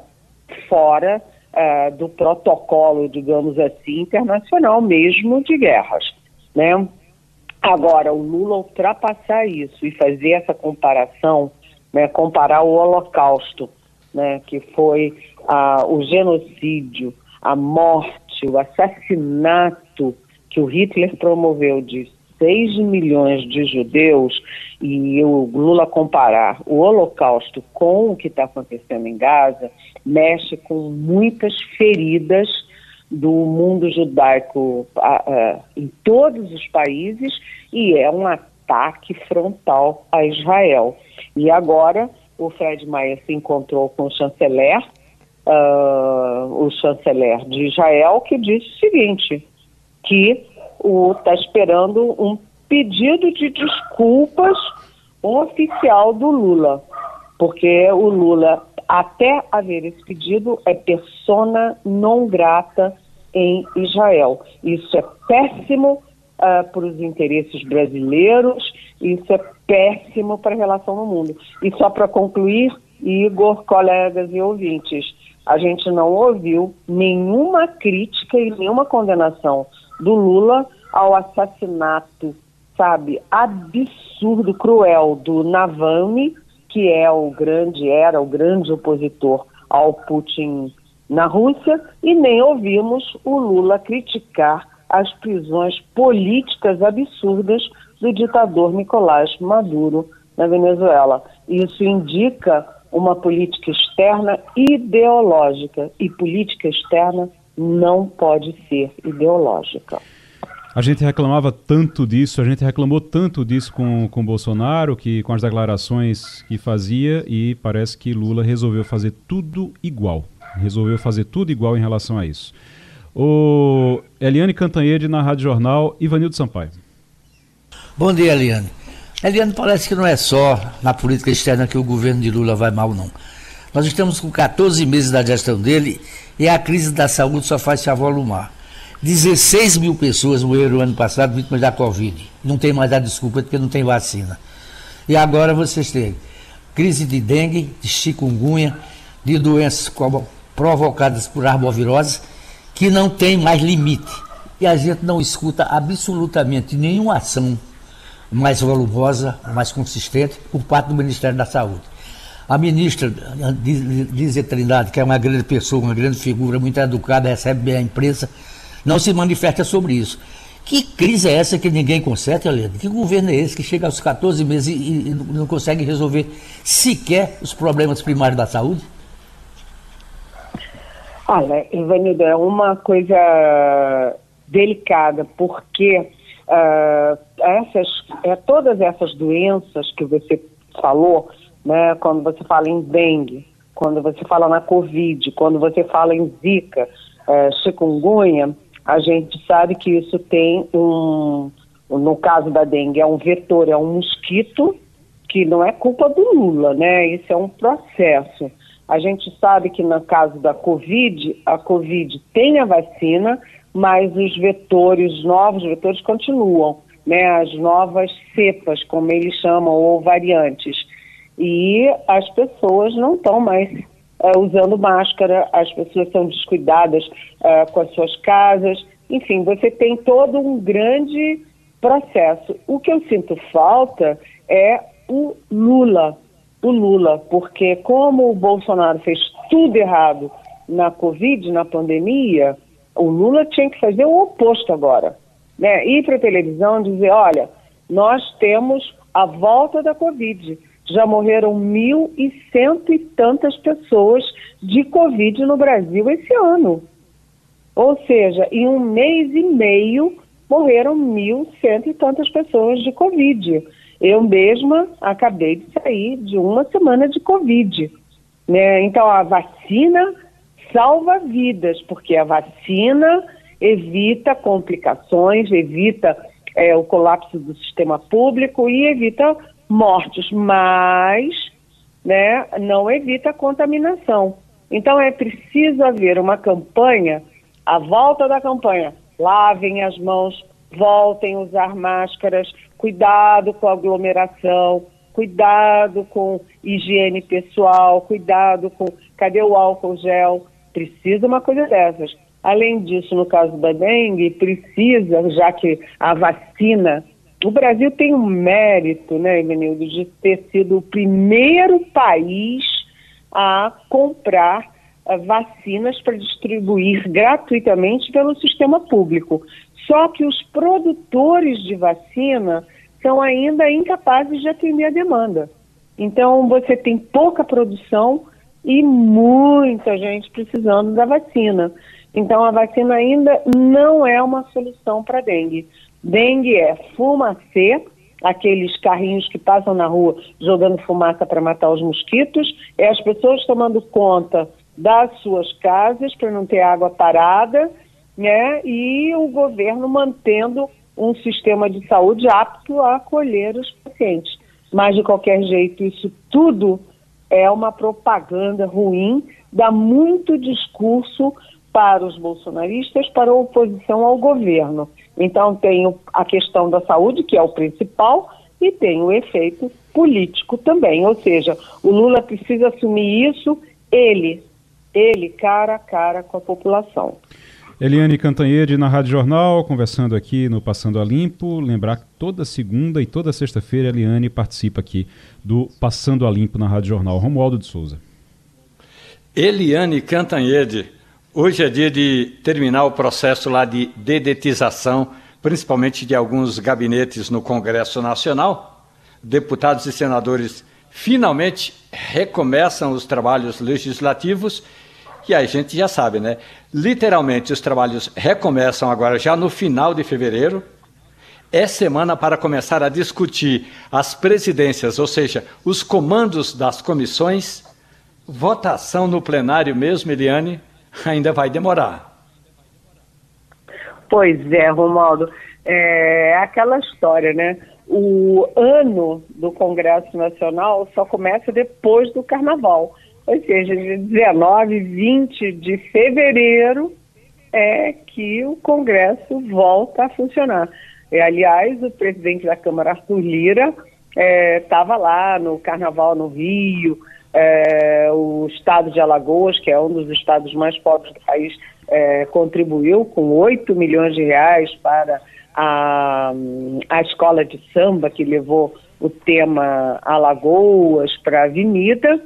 Speaker 6: fora uh, do protocolo, digamos assim, internacional mesmo de guerras, né? Agora, o Lula ultrapassar isso e fazer essa comparação, né, comparar o Holocausto né, que foi ah, o genocídio, a morte, o assassinato que o Hitler promoveu de 6 milhões de judeus e o Lula comparar o Holocausto com o que está acontecendo em Gaza, mexe com muitas feridas do mundo judaico ah, ah, em todos os países e é um ataque frontal a Israel. E agora o Fred Maia se encontrou com o chanceler, uh, o chanceler de Israel, que disse o seguinte, que está esperando um pedido de desculpas oficial do Lula, porque o Lula, até haver esse pedido, é persona não grata em Israel. Isso é péssimo uh, para os interesses brasileiros, isso é péssimo para a relação no mundo. E só para concluir, Igor, colegas e ouvintes, a gente não ouviu nenhuma crítica e nenhuma condenação do Lula ao assassinato, sabe, absurdo, cruel do Navalny, que é o grande, era o grande opositor ao Putin na Rússia, e nem ouvimos o Lula criticar as prisões políticas absurdas do ditador Nicolás Maduro na Venezuela. Isso indica uma política externa ideológica e política externa não pode ser ideológica.
Speaker 1: A gente reclamava tanto disso, a gente reclamou tanto disso com, com Bolsonaro, que com as declarações que fazia, e parece que Lula resolveu fazer tudo igual. Resolveu fazer tudo igual em relação a isso. O Eliane Cantanhede na Rádio Jornal, Ivanildo Sampaio.
Speaker 2: Bom dia, Eliane. Eliane, parece que não é só na política externa que o governo de Lula vai mal, não. Nós estamos com 14 meses da gestão dele e a crise da saúde só faz se avolumar. 16 mil pessoas morreram ano passado vítimas da Covid. Não tem mais a desculpa porque não tem vacina. E agora vocês têm crise de dengue, de chikungunya, de doenças provocadas por arboviroses que não tem mais limite. e a gente não escuta absolutamente nenhuma ação mais volumosa, mais consistente por parte do Ministério da Saúde. A ministra Lízia Trindade, que é uma grande pessoa, uma grande figura, muito educada, recebe bem a imprensa, não se manifesta sobre isso. Que crise é essa que ninguém consegue, Helena? Que governo é esse que chega aos 14 meses e, e não consegue resolver sequer os problemas primários da saúde?
Speaker 6: Olha, Ivanildo, é uma coisa delicada, porque uh, essas, é, todas essas doenças que você falou, né, quando você fala em dengue, quando você fala na Covid, quando você fala em Zika, uh, chikungunya, a gente sabe que isso tem um, no caso da dengue, é um vetor, é um mosquito, que não é culpa do Lula, né? Isso é um processo. A gente sabe que no caso da Covid, a Covid tem a vacina, mas os vetores, os novos vetores continuam, né? As novas cepas, como eles chamam, ou variantes. E as pessoas não estão mais uh, usando máscara, as pessoas são descuidadas uh, com as suas casas. Enfim, você tem todo um grande processo. O que eu sinto falta é o Lula o Lula, porque como o Bolsonaro fez tudo errado na Covid, na pandemia, o Lula tinha que fazer o oposto agora. Né? Ir para a televisão e dizer, olha, nós temos a volta da Covid. Já morreram mil e cento e tantas pessoas de Covid no Brasil esse ano. Ou seja, em um mês e meio morreram mil cento e tantas pessoas de Covid. Eu mesma acabei de sair de uma semana de Covid. Né? Então, a vacina salva vidas, porque a vacina evita complicações, evita é, o colapso do sistema público e evita mortes, mas né, não evita contaminação. Então, é preciso haver uma campanha, a volta da campanha, lavem as mãos, voltem a usar máscaras, cuidado com aglomeração, cuidado com higiene pessoal, cuidado com cadê o álcool gel, precisa uma coisa dessas. Além disso, no caso da dengue, precisa, já que a vacina, o Brasil tem um mérito, né, Emenildo, de ter sido o primeiro país a comprar uh, vacinas para distribuir gratuitamente pelo sistema público. Só que os produtores de vacina são ainda incapazes de atender a demanda. Então, você tem pouca produção e muita gente precisando da vacina. Então, a vacina ainda não é uma solução para dengue. Dengue é fumacê, aqueles carrinhos que passam na rua jogando fumaça para matar os mosquitos, é as pessoas tomando conta das suas casas para não ter água parada né? E o governo mantendo um sistema de saúde apto a acolher os pacientes. Mas, de qualquer jeito, isso tudo é uma propaganda ruim, dá muito discurso para os bolsonaristas, para a oposição ao governo. Então, tem a questão da saúde, que é o principal, e tem o efeito político também. Ou seja, o Lula precisa assumir isso, ele, ele cara a cara com a população.
Speaker 1: Eliane Cantanhede na Rádio Jornal, conversando aqui no Passando a Limpo. Lembrar que toda segunda e toda sexta-feira a Eliane participa aqui do Passando a Limpo na Rádio Jornal. Romualdo de Souza.
Speaker 4: Eliane Cantanhede, hoje é dia de terminar o processo lá de dedetização, principalmente de alguns gabinetes no Congresso Nacional. Deputados e senadores finalmente recomeçam os trabalhos legislativos que a gente já sabe, né? Literalmente, os trabalhos recomeçam agora já no final de fevereiro. É semana para começar a discutir as presidências, ou seja, os comandos das comissões. Votação no plenário mesmo, Eliane, ainda vai demorar.
Speaker 6: Pois é, Romaldo. É aquela história, né? O ano do Congresso Nacional só começa depois do Carnaval ou seja, de 19, 20 de fevereiro é que o Congresso volta a funcionar. E, aliás, o presidente da Câmara, Arthur Lira, estava é, lá no Carnaval no Rio, é, o estado de Alagoas, que é um dos estados mais pobres do país, é, contribuiu com 8 milhões de reais para a, a escola de samba, que levou o tema Alagoas para a Avenida,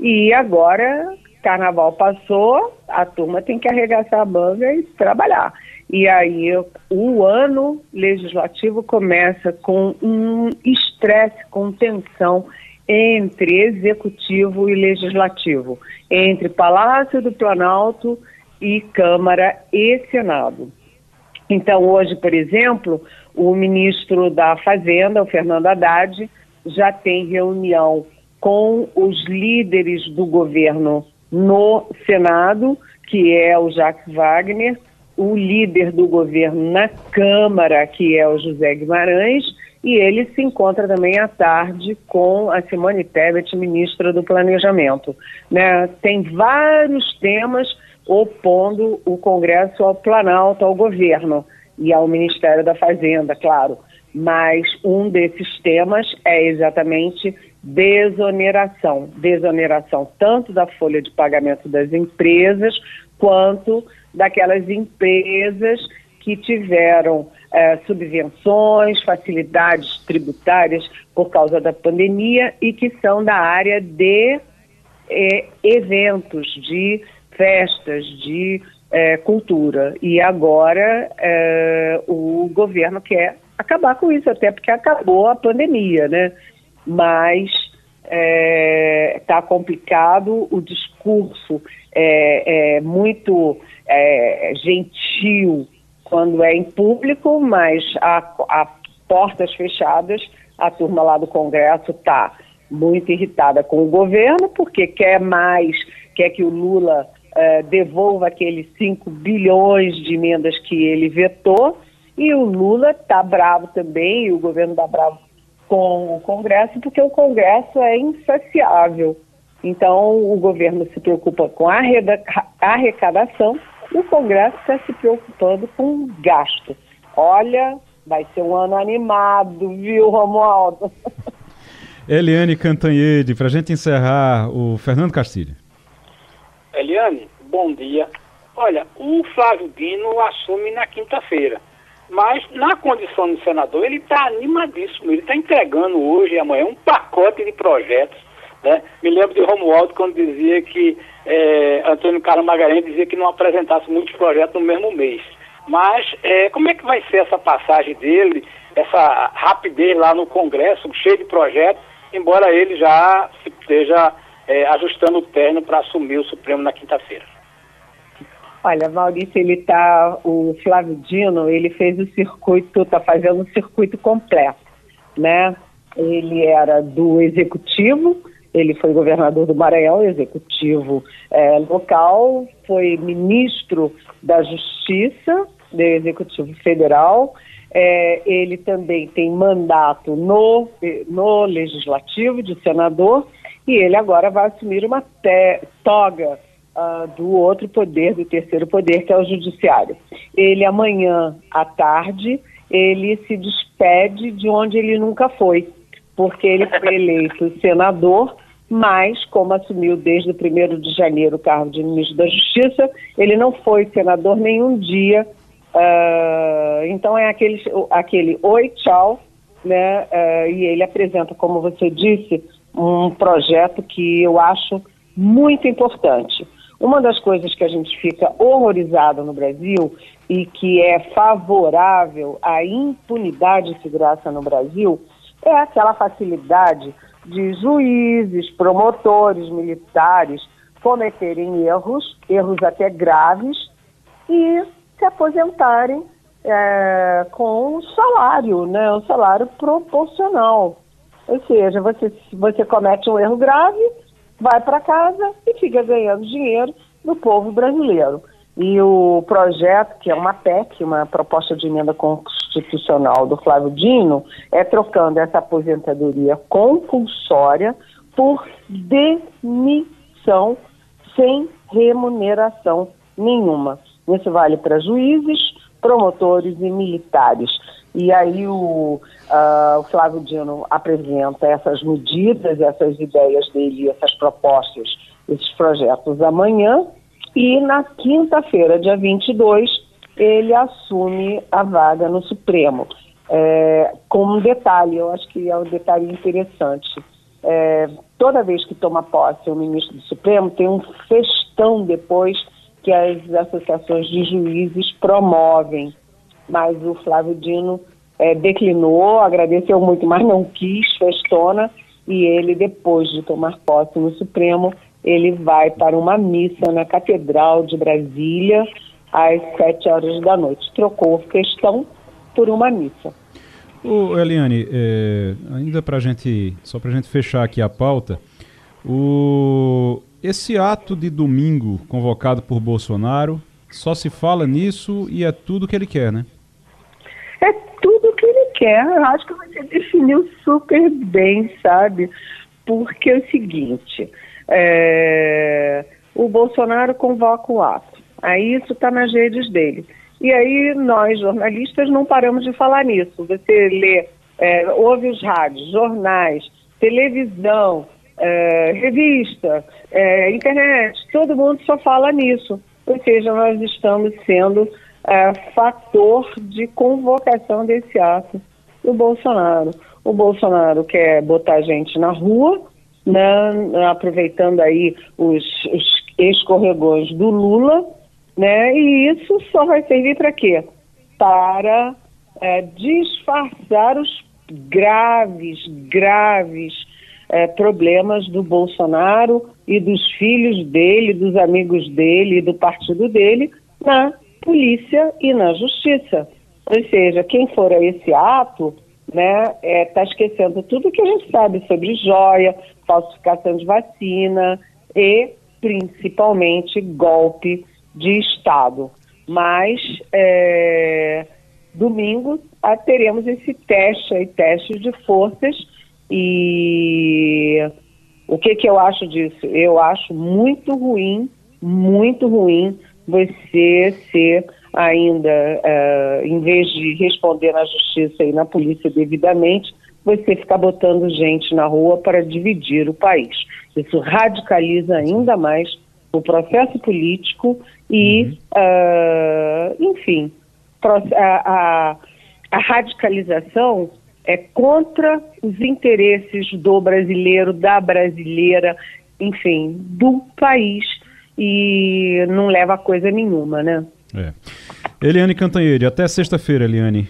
Speaker 6: e agora carnaval passou, a turma tem que arregaçar a manga e trabalhar. E aí o ano legislativo começa com um estresse, com tensão entre executivo e legislativo, entre Palácio do Planalto e Câmara e Senado. Então, hoje, por exemplo, o ministro da Fazenda, o Fernando Haddad, já tem reunião com os líderes do governo no Senado, que é o Jacques Wagner, o líder do governo na Câmara, que é o José Guimarães, e ele se encontra também à tarde com a Simone Tebet, ministra do Planejamento. Né? Tem vários temas opondo o Congresso ao Planalto, ao governo e ao Ministério da Fazenda, claro. Mas um desses temas é exatamente desoneração. Desoneração tanto da folha de pagamento das empresas, quanto daquelas empresas que tiveram é, subvenções, facilidades tributárias por causa da pandemia e que são da área de é, eventos, de festas, de é, cultura. E agora o governo quer acabar com isso, até porque acabou a pandemia, né? Mas está é, tá complicado, o discurso é, é muito é, gentil quando é em público, mas a, a portas fechadas, a turma lá do Congresso está muito irritada com o governo, porque quer mais, quer que o Lula uh, devolva aqueles 5 bilhões de emendas que ele vetou, e o Lula está bravo também, e o governo está bravo com o Congresso, porque o Congresso é insaciável. Então, o governo se preocupa com a arrecadação e o Congresso está se preocupando com gasto. Olha, vai ser um ano animado, viu, Romualdo?
Speaker 1: Eliane Cantanhede, para a gente encerrar, o Fernando Castilho.
Speaker 3: Eliane, bom dia. Olha, o Flávio Dino assume na quinta-feira, mas na condição de senador ele está animadíssimo, ele está entregando hoje e amanhã um pacote de projetos. Né? Me lembro de Romualdo quando dizia que é, Antônio Carlos Magalhães dizia que não apresentasse muitos projetos no mesmo mês. Mas é, como é que vai ser essa passagem dele, essa rapidez lá no Congresso, cheio de projetos, embora ele já esteja é, ajustando o terno para assumir o Supremo na quinta-feira.
Speaker 6: Olha, Maurício, ele tá, o Flávio Dino, ele fez o circuito, está fazendo o circuito completo, né? Ele era do executivo, ele foi governador do Maranhão, executivo é, local, foi ministro da Justiça, do Executivo Federal, é, ele também tem mandato no, no Legislativo de senador e ele agora vai assumir uma toga uh, do outro poder, do terceiro poder, que é o Judiciário. Ele amanhã à tarde, ele se despede de onde ele nunca foi, porque ele foi eleito senador, mas como assumiu desde o 1 de janeiro o cargo de ministro da Justiça, ele não foi senador nenhum dia. Uh, então é aquele, aquele oi, tchau, né? Uh, e ele apresenta, como você disse, um projeto que eu acho muito importante. Uma das coisas que a gente fica horrorizado no Brasil e que é favorável à impunidade e segurança no Brasil é aquela facilidade de juízes, promotores, militares cometerem erros, erros até graves, e se aposentarem é, com um salário, né, um salário proporcional. Ou seja, você, você comete um erro grave, vai para casa e fica ganhando dinheiro do povo brasileiro. E o projeto, que é uma PEC, uma proposta de emenda constitucional do Flávio Dino, é trocando essa aposentadoria compulsória por demissão sem remuneração nenhuma. Isso vale para juízes, promotores e militares. E aí o, uh, o Flávio Dino apresenta essas medidas, essas ideias dele, essas propostas, esses projetos amanhã. E na quinta-feira, dia 22, ele assume a vaga no Supremo. É, com um detalhe, eu acho que é um detalhe interessante. É, toda vez que toma posse o ministro do Supremo, tem um festão depois que as associações de juízes promovem. Mas o Flávio Dino é, declinou, agradeceu muito, mas não quis, festona, e ele, depois de tomar posse no Supremo, ele vai para uma missa na Catedral de Brasília às sete horas da noite. Trocou questão por uma missa.
Speaker 1: Ô, Eliane, é, ainda para gente, só para gente fechar aqui a pauta, o, esse ato de domingo convocado por Bolsonaro, só se fala nisso e é tudo que ele quer, né?
Speaker 6: É tudo que ele quer. Eu acho que você definiu super bem, sabe? Porque é o seguinte, é, o Bolsonaro convoca o ato. Aí isso está nas redes dele. E aí nós, jornalistas, não paramos de falar nisso. Você lê, é, ouve os rádios, jornais, televisão, é, revista, é, internet, todo mundo só fala nisso. Ou seja, nós estamos sendo é, fator de convocação desse ato do Bolsonaro. O Bolsonaro quer botar gente na rua, né, aproveitando aí os, os escorregões do Lula, né? E isso só vai servir para quê? Para é, disfarçar os graves, graves é, problemas do Bolsonaro e dos filhos dele, dos amigos dele e do partido dele na polícia e na justiça. Ou seja, quem for a esse ato né, está é, esquecendo tudo que a gente sabe sobre joia, falsificação de vacina e principalmente golpe de Estado. Mas é, domingo a, teremos esse teste aí, teste de forças e o que, que eu acho disso? Eu acho muito ruim, muito ruim você ser ainda, uh, em vez de responder na justiça e na polícia devidamente, você ficar botando gente na rua para dividir o país. Isso radicaliza ainda mais o processo político e, uhum. uh, enfim, a, a, a radicalização é contra os interesses do brasileiro, da brasileira, enfim, do país e não leva a coisa nenhuma, né?
Speaker 1: É. Eliane Cantanhede, até sexta-feira, Eliane.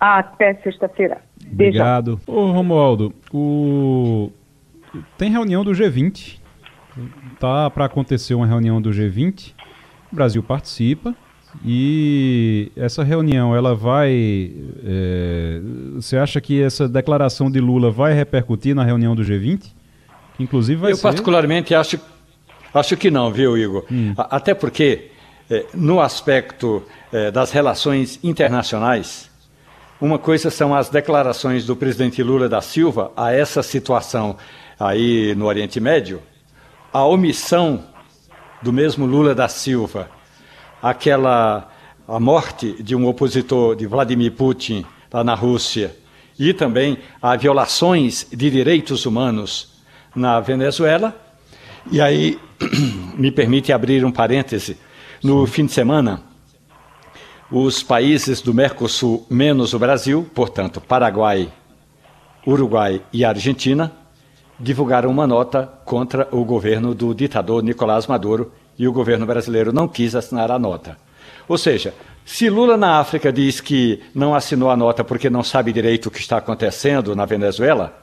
Speaker 6: Até sexta-feira.
Speaker 1: Obrigado. Ô, Romualdo, o... tem reunião do G20 tá para acontecer uma reunião do G20. O Brasil participa e essa reunião ela vai. É, você acha que essa declaração de Lula vai repercutir na reunião do G20? Inclusive vai
Speaker 4: Eu
Speaker 1: ser...
Speaker 4: particularmente acho, acho que não, viu, Igor? Hum. Até porque é, no aspecto é, das relações internacionais, uma coisa são as declarações do presidente Lula da Silva a essa situação aí no Oriente Médio, a omissão do mesmo Lula da Silva, aquela a morte de um opositor de Vladimir Putin lá na Rússia e também a violações de direitos humanos na Venezuela. E aí me permite abrir um parêntese. No fim de semana, os países do Mercosul menos o Brasil, portanto, Paraguai, Uruguai e Argentina, divulgaram uma nota contra o governo do ditador Nicolás Maduro e o governo brasileiro não quis assinar a nota. Ou seja, se Lula na África diz que não assinou a nota porque não sabe direito o que está acontecendo na Venezuela,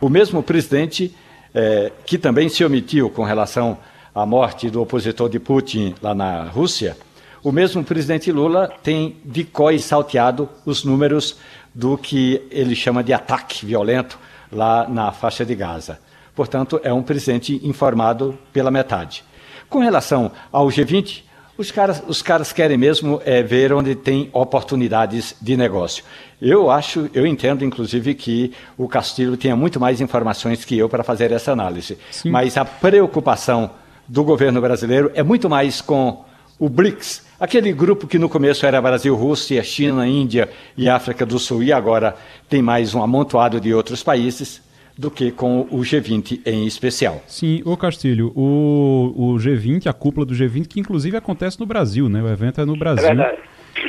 Speaker 4: o mesmo presidente, é, que também se omitiu com relação à morte do opositor de Putin lá na Rússia, o mesmo presidente Lula tem de có e salteado os números do que ele chama de ataque violento lá na faixa de Gaza. Portanto, é um presidente informado pela metade. Com relação ao G20, os caras, os caras querem mesmo é, ver onde tem oportunidades de negócio. Eu acho, eu entendo, inclusive, que o Castilho tenha muito mais informações que eu para fazer essa análise. Sim. Mas a preocupação do governo brasileiro é muito mais com o BRICS, aquele grupo que no começo era Brasil, Rússia, China, Índia e África do Sul, e agora tem mais um amontoado de outros países, do que com o G20 em especial.
Speaker 1: Sim, o Castilho, o, o G20, a cúpula do G20, que inclusive acontece no Brasil, né? O evento é no Brasil. É verdade.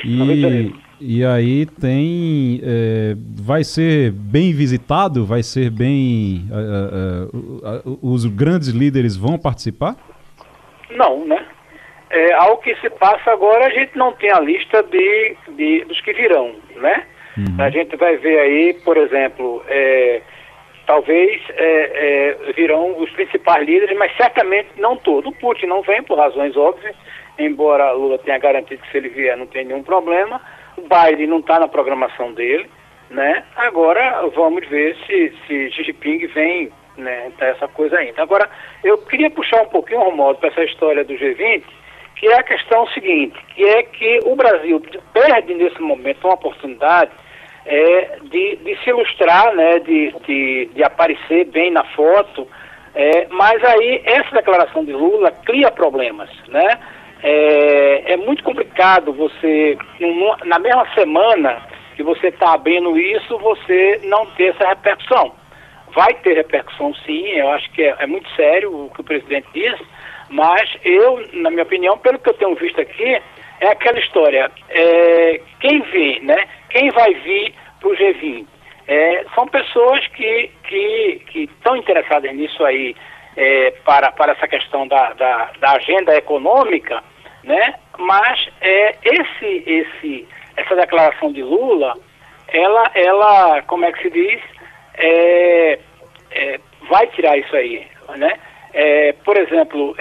Speaker 1: E, e aí tem. É, vai ser bem visitado? Vai ser bem. Uh, uh, uh, os grandes líderes vão participar?
Speaker 3: Não, né? É, ao que se passa agora, a gente não tem a lista de, de dos que virão, né? Uhum. A gente vai ver aí, por exemplo, é, talvez é, é, virão os principais líderes, mas certamente não todos. O Putin não vem por razões óbvias, embora Lula tenha garantido que se ele vier não tem nenhum problema. O Biden não está na programação dele, né? Agora vamos ver se, se Xi Jinping vem, né? Essa coisa ainda. Agora, eu queria puxar um pouquinho, Romualdo, para essa história do G20, que é a questão seguinte, que é que o Brasil perde nesse momento uma oportunidade é, de, de, se ilustrar, né, de, de, de aparecer bem na foto, é, mas aí essa declaração de Lula cria problemas, né? É, é muito complicado você, na mesma semana que você está abrindo isso, você não ter essa repercussão. Vai ter repercussão sim, eu acho que é, é muito sério o que o presidente diz, mas eu, na minha opinião, pelo que eu tenho visto aqui, é aquela história, é, quem vê, né? Quem vai vir para o G20? É, são pessoas que estão interessadas nisso aí é, para, para essa questão da, da, da, agenda econômica, né? Mas é, esse esse essa declaração de Lula, ela ela como é que se diz, é, é, vai tirar isso aí, né? É, por exemplo,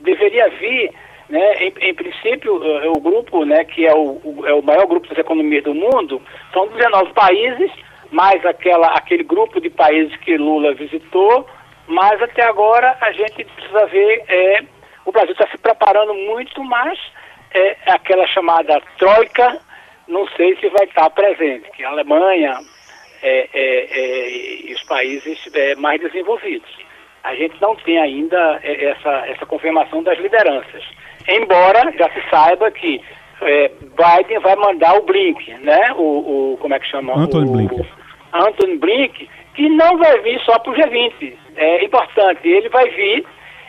Speaker 3: deveria vir né, em, em, princípio, eh, o grupo, né, que é o, o, é o maior grupo das economias do mundo, são 19 países, mais aquela, aquele grupo de países que Lula visitou, mas até agora a gente precisa ver, é, o Brasil está se preparando muito, mas é, aquela chamada troika, não sei se vai estar presente, que a Alemanha é, é, é e os países é, mais desenvolvidos. A gente não tem ainda essa, essa confirmação das lideranças embora já se saiba que é, Biden vai mandar o Blink, né? O, o como é que chama?
Speaker 1: Anthony
Speaker 3: o,
Speaker 1: Blink.
Speaker 3: Anthony Blink, que não vai vir só para o G20. É importante, ele vai vir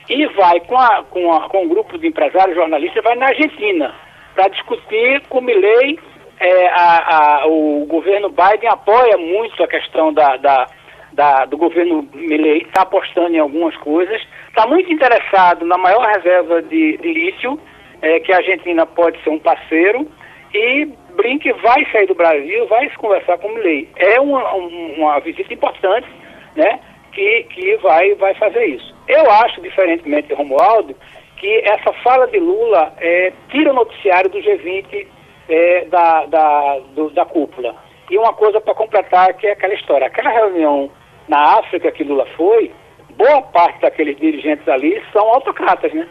Speaker 3: e vai com, a, com, a, com um grupo de empresários jornalistas, vai na Argentina para discutir com o Milley. É, a, a, o governo Biden apoia muito a questão da, da, da do governo Milley, está apostando em algumas coisas está muito interessado na maior reserva de, de lítio, é, que a Argentina pode ser um parceiro, e Brink vai sair do Brasil, vai se conversar com o Milley. É uma, uma visita importante, né, que, que vai, vai fazer isso. Eu acho, diferentemente de Romualdo, que essa fala de Lula é, tira o noticiário do G20 é, da, da, do, da cúpula. E uma coisa para completar, que é aquela história. Aquela reunião na África que Lula foi, boa parte daqueles dirigentes ali são autocratas, né?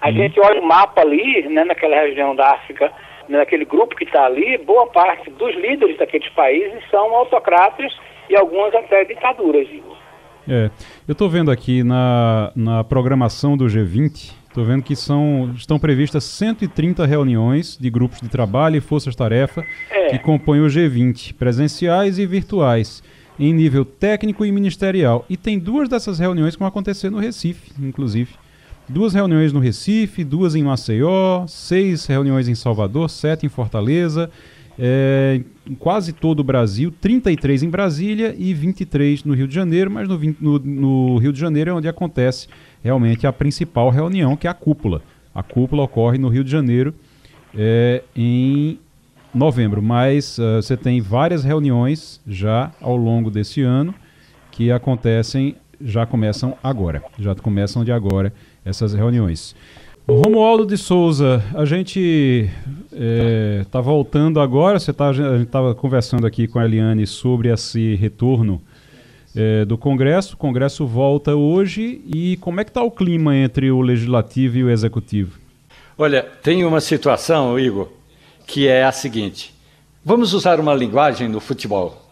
Speaker 3: A uhum. gente olha o mapa ali, né, naquela região da África, né, naquele grupo que está ali, boa parte dos líderes daqueles países são autocratas e algumas até ditaduras.
Speaker 1: É, eu estou vendo aqui na, na programação do G20, estou vendo que são, estão previstas 130 reuniões de grupos de trabalho e forças-tarefa é. que compõem o G20, presenciais e virtuais em nível técnico e ministerial. E tem duas dessas reuniões que vão acontecer no Recife, inclusive. Duas reuniões no Recife, duas em Maceió, seis reuniões em Salvador, sete em Fortaleza, é, em quase todo o Brasil, 33 em Brasília e 23 no Rio de Janeiro, mas no, no, no Rio de Janeiro é onde acontece realmente a principal reunião, que é a cúpula. A cúpula ocorre no Rio de Janeiro é, em novembro, mas uh, você tem várias reuniões já ao longo desse ano que acontecem, já começam agora, já começam de agora essas reuniões. Romualdo de Souza, a gente está é, voltando agora, você tá, a gente estava conversando aqui com a Eliane sobre esse retorno é, do Congresso, o Congresso volta hoje e como é que está o clima entre o Legislativo e o Executivo?
Speaker 4: Olha, tem uma situação, Igor, que é a seguinte: vamos usar uma linguagem no futebol.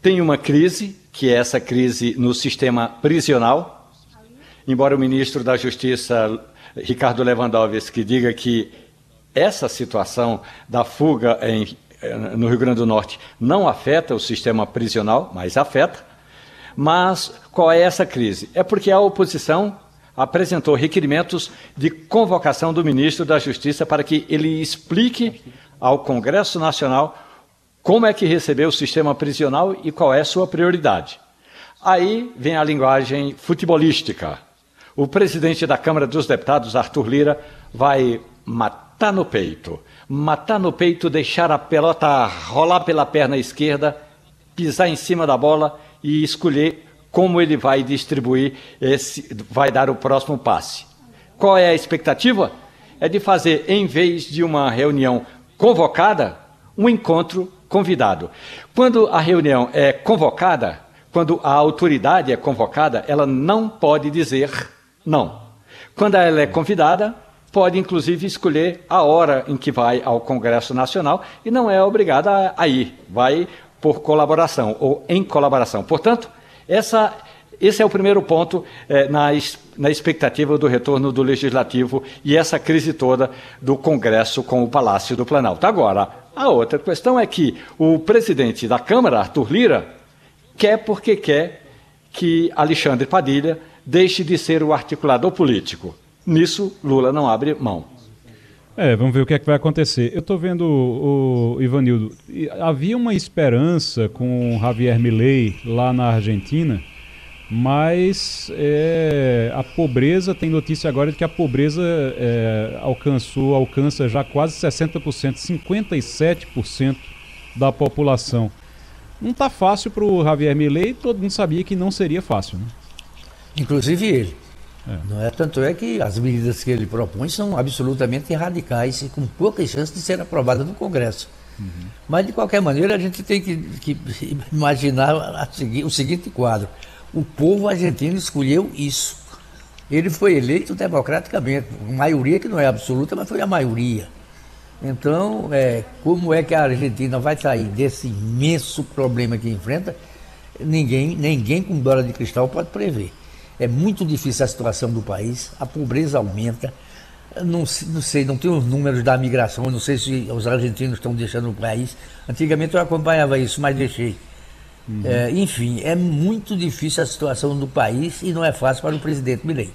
Speaker 4: Tem uma crise, que é essa crise no sistema prisional. Embora o ministro da Justiça, Ricardo Lewandowski, diga que essa situação da fuga em, no Rio Grande do Norte não afeta o sistema prisional, mas afeta. Mas qual é essa crise? É porque a oposição apresentou requerimentos de convocação do ministro da Justiça para que ele explique ao Congresso Nacional como é que recebeu o sistema prisional e qual é sua prioridade. Aí vem a linguagem futebolística. O presidente da Câmara dos Deputados, Arthur Lira, vai matar no peito. Matar no peito, deixar a pelota rolar pela perna esquerda, pisar em cima da bola e escolher como ele vai distribuir esse, vai dar o próximo passe. Qual é a expectativa? É de fazer, em vez de uma reunião convocada, um encontro convidado. Quando a reunião é convocada, quando a autoridade é convocada, ela não pode dizer não. Quando ela é convidada, pode inclusive escolher a hora em que vai ao Congresso Nacional e não é obrigada a ir, vai por colaboração ou em colaboração. Portanto, essa, esse é o primeiro ponto é, na, na expectativa do retorno do Legislativo e essa crise toda do Congresso com o Palácio do Planalto. Agora, a outra questão é que o presidente da Câmara, Arthur Lira, quer porque quer que Alexandre Padilha deixe de ser o articulador político. Nisso, Lula não abre mão.
Speaker 1: É, vamos ver o que é que vai acontecer. Eu estou vendo o, o Ivanildo. Havia uma esperança com Javier Milei lá na Argentina, mas é, a pobreza, tem notícia agora de que a pobreza é, alcançou, alcança já quase 60%, 57% da população. Não está fácil para o Javier Milei, todo mundo sabia que não seria fácil. Né?
Speaker 2: Inclusive ele. É. Não é? Tanto é que as medidas que ele propõe são absolutamente radicais e com poucas chances de ser aprovadas no Congresso. Uhum. Mas, de qualquer maneira, a gente tem que, que imaginar o seguinte quadro: o povo argentino escolheu isso. Ele foi eleito democraticamente, maioria que não é absoluta, mas foi a maioria. Então, é, como é que a Argentina vai sair desse imenso problema que enfrenta? Ninguém, ninguém com bola de cristal pode prever. É muito difícil a situação do país, a pobreza aumenta. Não, não sei, não tenho os números da migração, não sei se os argentinos estão deixando o país. Antigamente eu acompanhava isso, mas deixei. Uhum. É, enfim, é muito difícil a situação do país e não é fácil para o presidente Milei.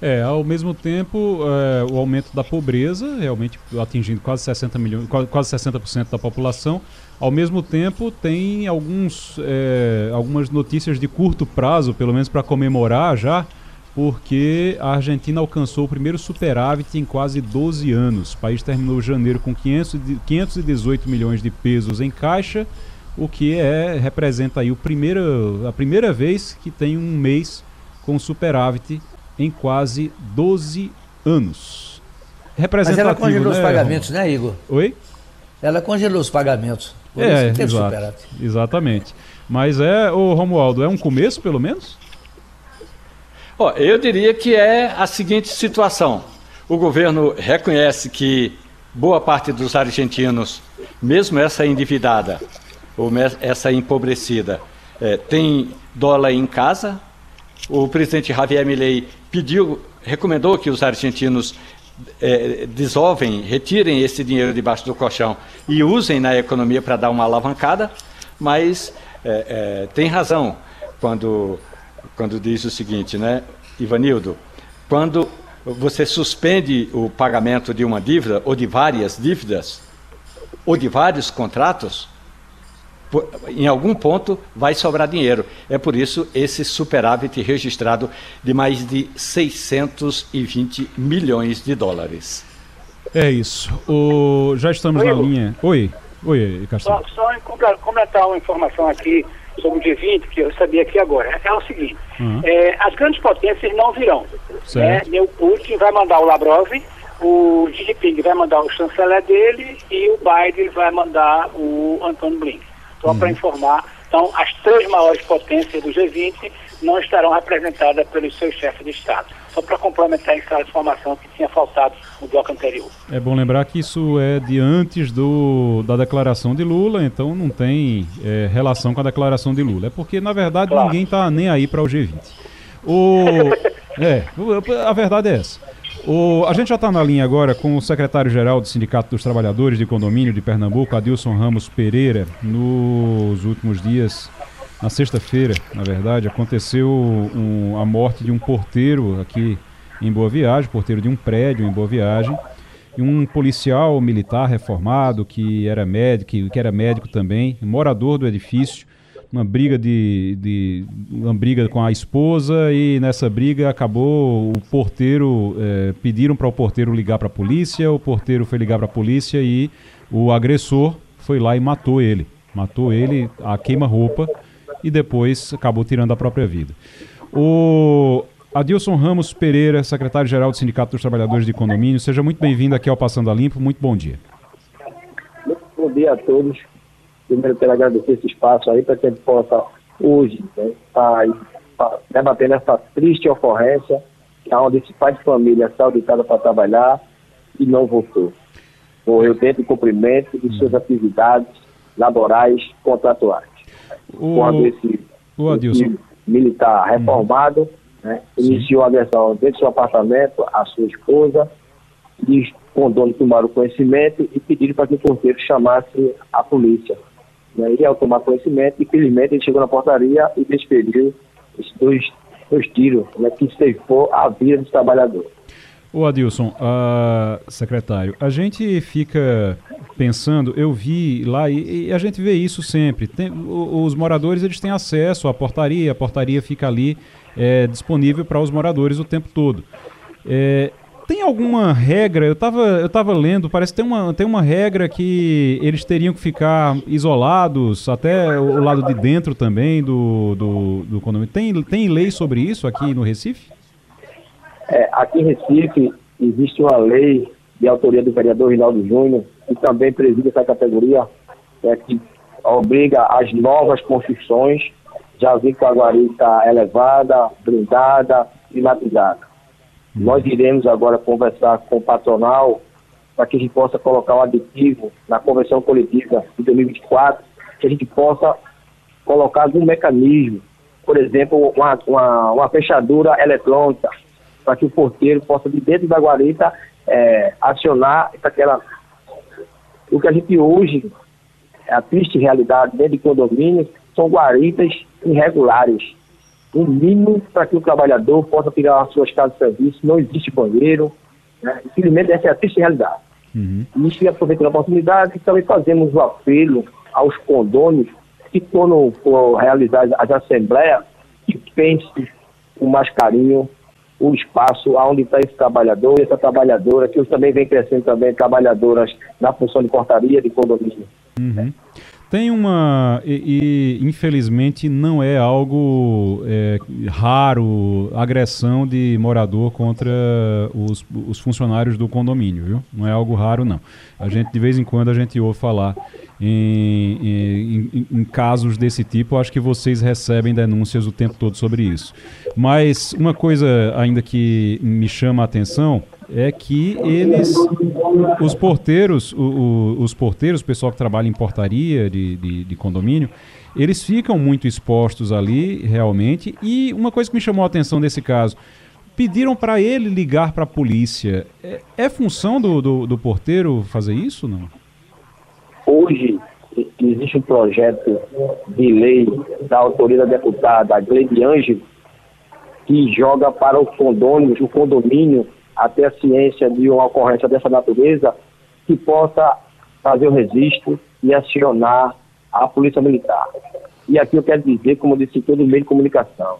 Speaker 1: É, ao mesmo tempo, é, o aumento da pobreza, realmente atingindo quase 60 milhões, quase 60% da população. Ao mesmo tempo, tem alguns, é, algumas notícias de curto prazo, pelo menos para comemorar já, porque a Argentina alcançou o primeiro superávit em quase 12 anos. O país terminou janeiro com 500, 518 milhões de pesos em caixa, o que é, representa aí o primeiro, a primeira vez que tem um mês com superávit em quase 12 anos.
Speaker 2: Mas ela congelou né, os pagamentos, né, Igor?
Speaker 1: Oi?
Speaker 2: Ela congelou os pagamentos.
Speaker 1: Por é, exato, exatamente. Mas é, o Romualdo, é um começo, pelo menos?
Speaker 4: Oh, eu diria que é a seguinte situação. O governo reconhece que boa parte dos argentinos, mesmo essa endividada, ou essa empobrecida, é, tem dólar em casa. O presidente Javier Milei pediu, recomendou que os argentinos é, desovem, retirem esse dinheiro debaixo do colchão e usem na economia para dar uma alavancada, mas é, é, tem razão quando, quando diz o seguinte, né, Ivanildo? Quando você suspende o pagamento de uma dívida ou de várias dívidas ou de vários contratos, em algum ponto vai sobrar dinheiro. É por isso esse superávit registrado de mais de 620 milhões de dólares.
Speaker 1: É isso. O... Já estamos Oi, na linha. Oi, oi,
Speaker 3: Castelo. Só, só completar uma informação aqui sobre o G20 que eu sabia aqui agora. É o seguinte: uhum. é, as grandes potências não virão. Certo. Né? O Putin vai mandar o Lavrov, o Xi Jinping vai mandar o chanceler dele e o Biden vai mandar o Antônio Blinken só uhum. para informar. Então, as três maiores potências do G20 não estarão representadas pelos seus chefes de Estado. Só para complementar essa informação que tinha faltado no bloco anterior.
Speaker 1: É bom lembrar que isso é de antes do, da declaração de Lula, então não tem é, relação com a declaração de Lula. É porque, na verdade, claro. ninguém está nem aí para o G20. O, é, a verdade é essa. O, a gente já está na linha agora com o secretário-geral do Sindicato dos Trabalhadores de Condomínio de Pernambuco, Adilson Ramos Pereira. Nos últimos dias na sexta-feira, na verdade, aconteceu um, a morte de um porteiro aqui em Boa Viagem, porteiro de um prédio em Boa Viagem, e um policial militar reformado que era médico, que era médico também, morador do edifício, uma briga de, de uma briga com a esposa e nessa briga acabou o porteiro é, pediram para o porteiro ligar para a polícia, o porteiro foi ligar para a polícia e o agressor foi lá e matou ele, matou ele a queima roupa e depois acabou tirando a própria vida. O Adilson Ramos Pereira, secretário-geral do Sindicato dos Trabalhadores de Condomínio, seja muito bem-vindo aqui ao Passando a Limpo, muito bom dia.
Speaker 5: Bom dia a todos. Primeiro, quero agradecer esse espaço aí para que a gente possa, hoje, né, tá, tá debatendo essa triste ocorrência, onde esse pai de família saiu de casa para trabalhar e não voltou. Morreu dentro do cumprimento de suas atividades laborais contratuais. O, Quando esse,
Speaker 1: o
Speaker 5: esse militar reformado né, iniciou a agressão dentro do seu apartamento, a sua esposa, e os condôminos tomaram conhecimento e pediram para que o porteiro chamasse a polícia. Né, e ao tomar conhecimento, infelizmente ele chegou na portaria e despediu os dois, dois tiros, né, que ceifou a vida dos trabalhadores.
Speaker 1: O Adilson, uh, secretário, a gente fica pensando, eu vi lá e, e a gente vê isso sempre. Tem, os moradores eles têm acesso à portaria, a portaria fica ali é, disponível para os moradores o tempo todo. É, tem alguma regra? Eu estava eu tava lendo, parece que tem uma, tem uma regra que eles teriam que ficar isolados, até o lado de dentro também do, do, do condomínio. Tem, tem lei sobre isso aqui no Recife?
Speaker 5: É, aqui em Recife existe uma lei de autoria do vereador Rinaldo Júnior, que também preside essa categoria, é, que obriga as novas construções já vi que a guarita elevada, blindada, climatizada. Uhum. Nós iremos agora conversar com o patronal para que a gente possa colocar um aditivo na convenção coletiva de 2024, que a gente possa colocar algum mecanismo, por exemplo, uma, uma, uma fechadura eletrônica, para que o porteiro possa, de dentro da guarita, é, acionar aquela. O que a gente hoje, a triste realidade dentro de condomínios, são guaritas irregulares. O mínimo para que o trabalhador possa pegar as suas casas de serviço, não existe banheiro. Né? Infelizmente, essa é a triste realidade. Uhum. E isso aproveitando a oportunidade, também fazemos o apelo aos condôminos que quando for realizar as assembleias, que pense com mais carinho o espaço onde está esse trabalhador e essa trabalhadora, que também vem crescendo também, trabalhadoras na função de portaria de condomínio.
Speaker 1: Uhum. Tem uma. E, e, infelizmente não é algo é, raro agressão de morador contra os, os, funcionários do condomínio, viu? Não é algo raro, não. A gente, de vez em quando, a gente ouve falar em, em, em, casos desse tipo. Acho que vocês recebem denúncias o tempo todo sobre isso. Mas uma coisa ainda que me chama a atenção é que eles, os porteiros, o, o, os porteiros, o pessoal que trabalha em portaria de, de, de, condomínio, eles ficam muito expostos ali, realmente. E uma coisa que me chamou a atenção nesse caso, pediram para ele ligar para a polícia. É, é função do, do, do, porteiro fazer isso, não?
Speaker 5: Hoje existe um projeto de lei da autoria da deputada Gleide Ângelo que joga para os condôminos, o condomínio a ter a ciência de uma ocorrência dessa natureza, que possa fazer o registro e acionar a Polícia Militar. E aqui eu quero dizer, como eu disse todo meio de comunicação,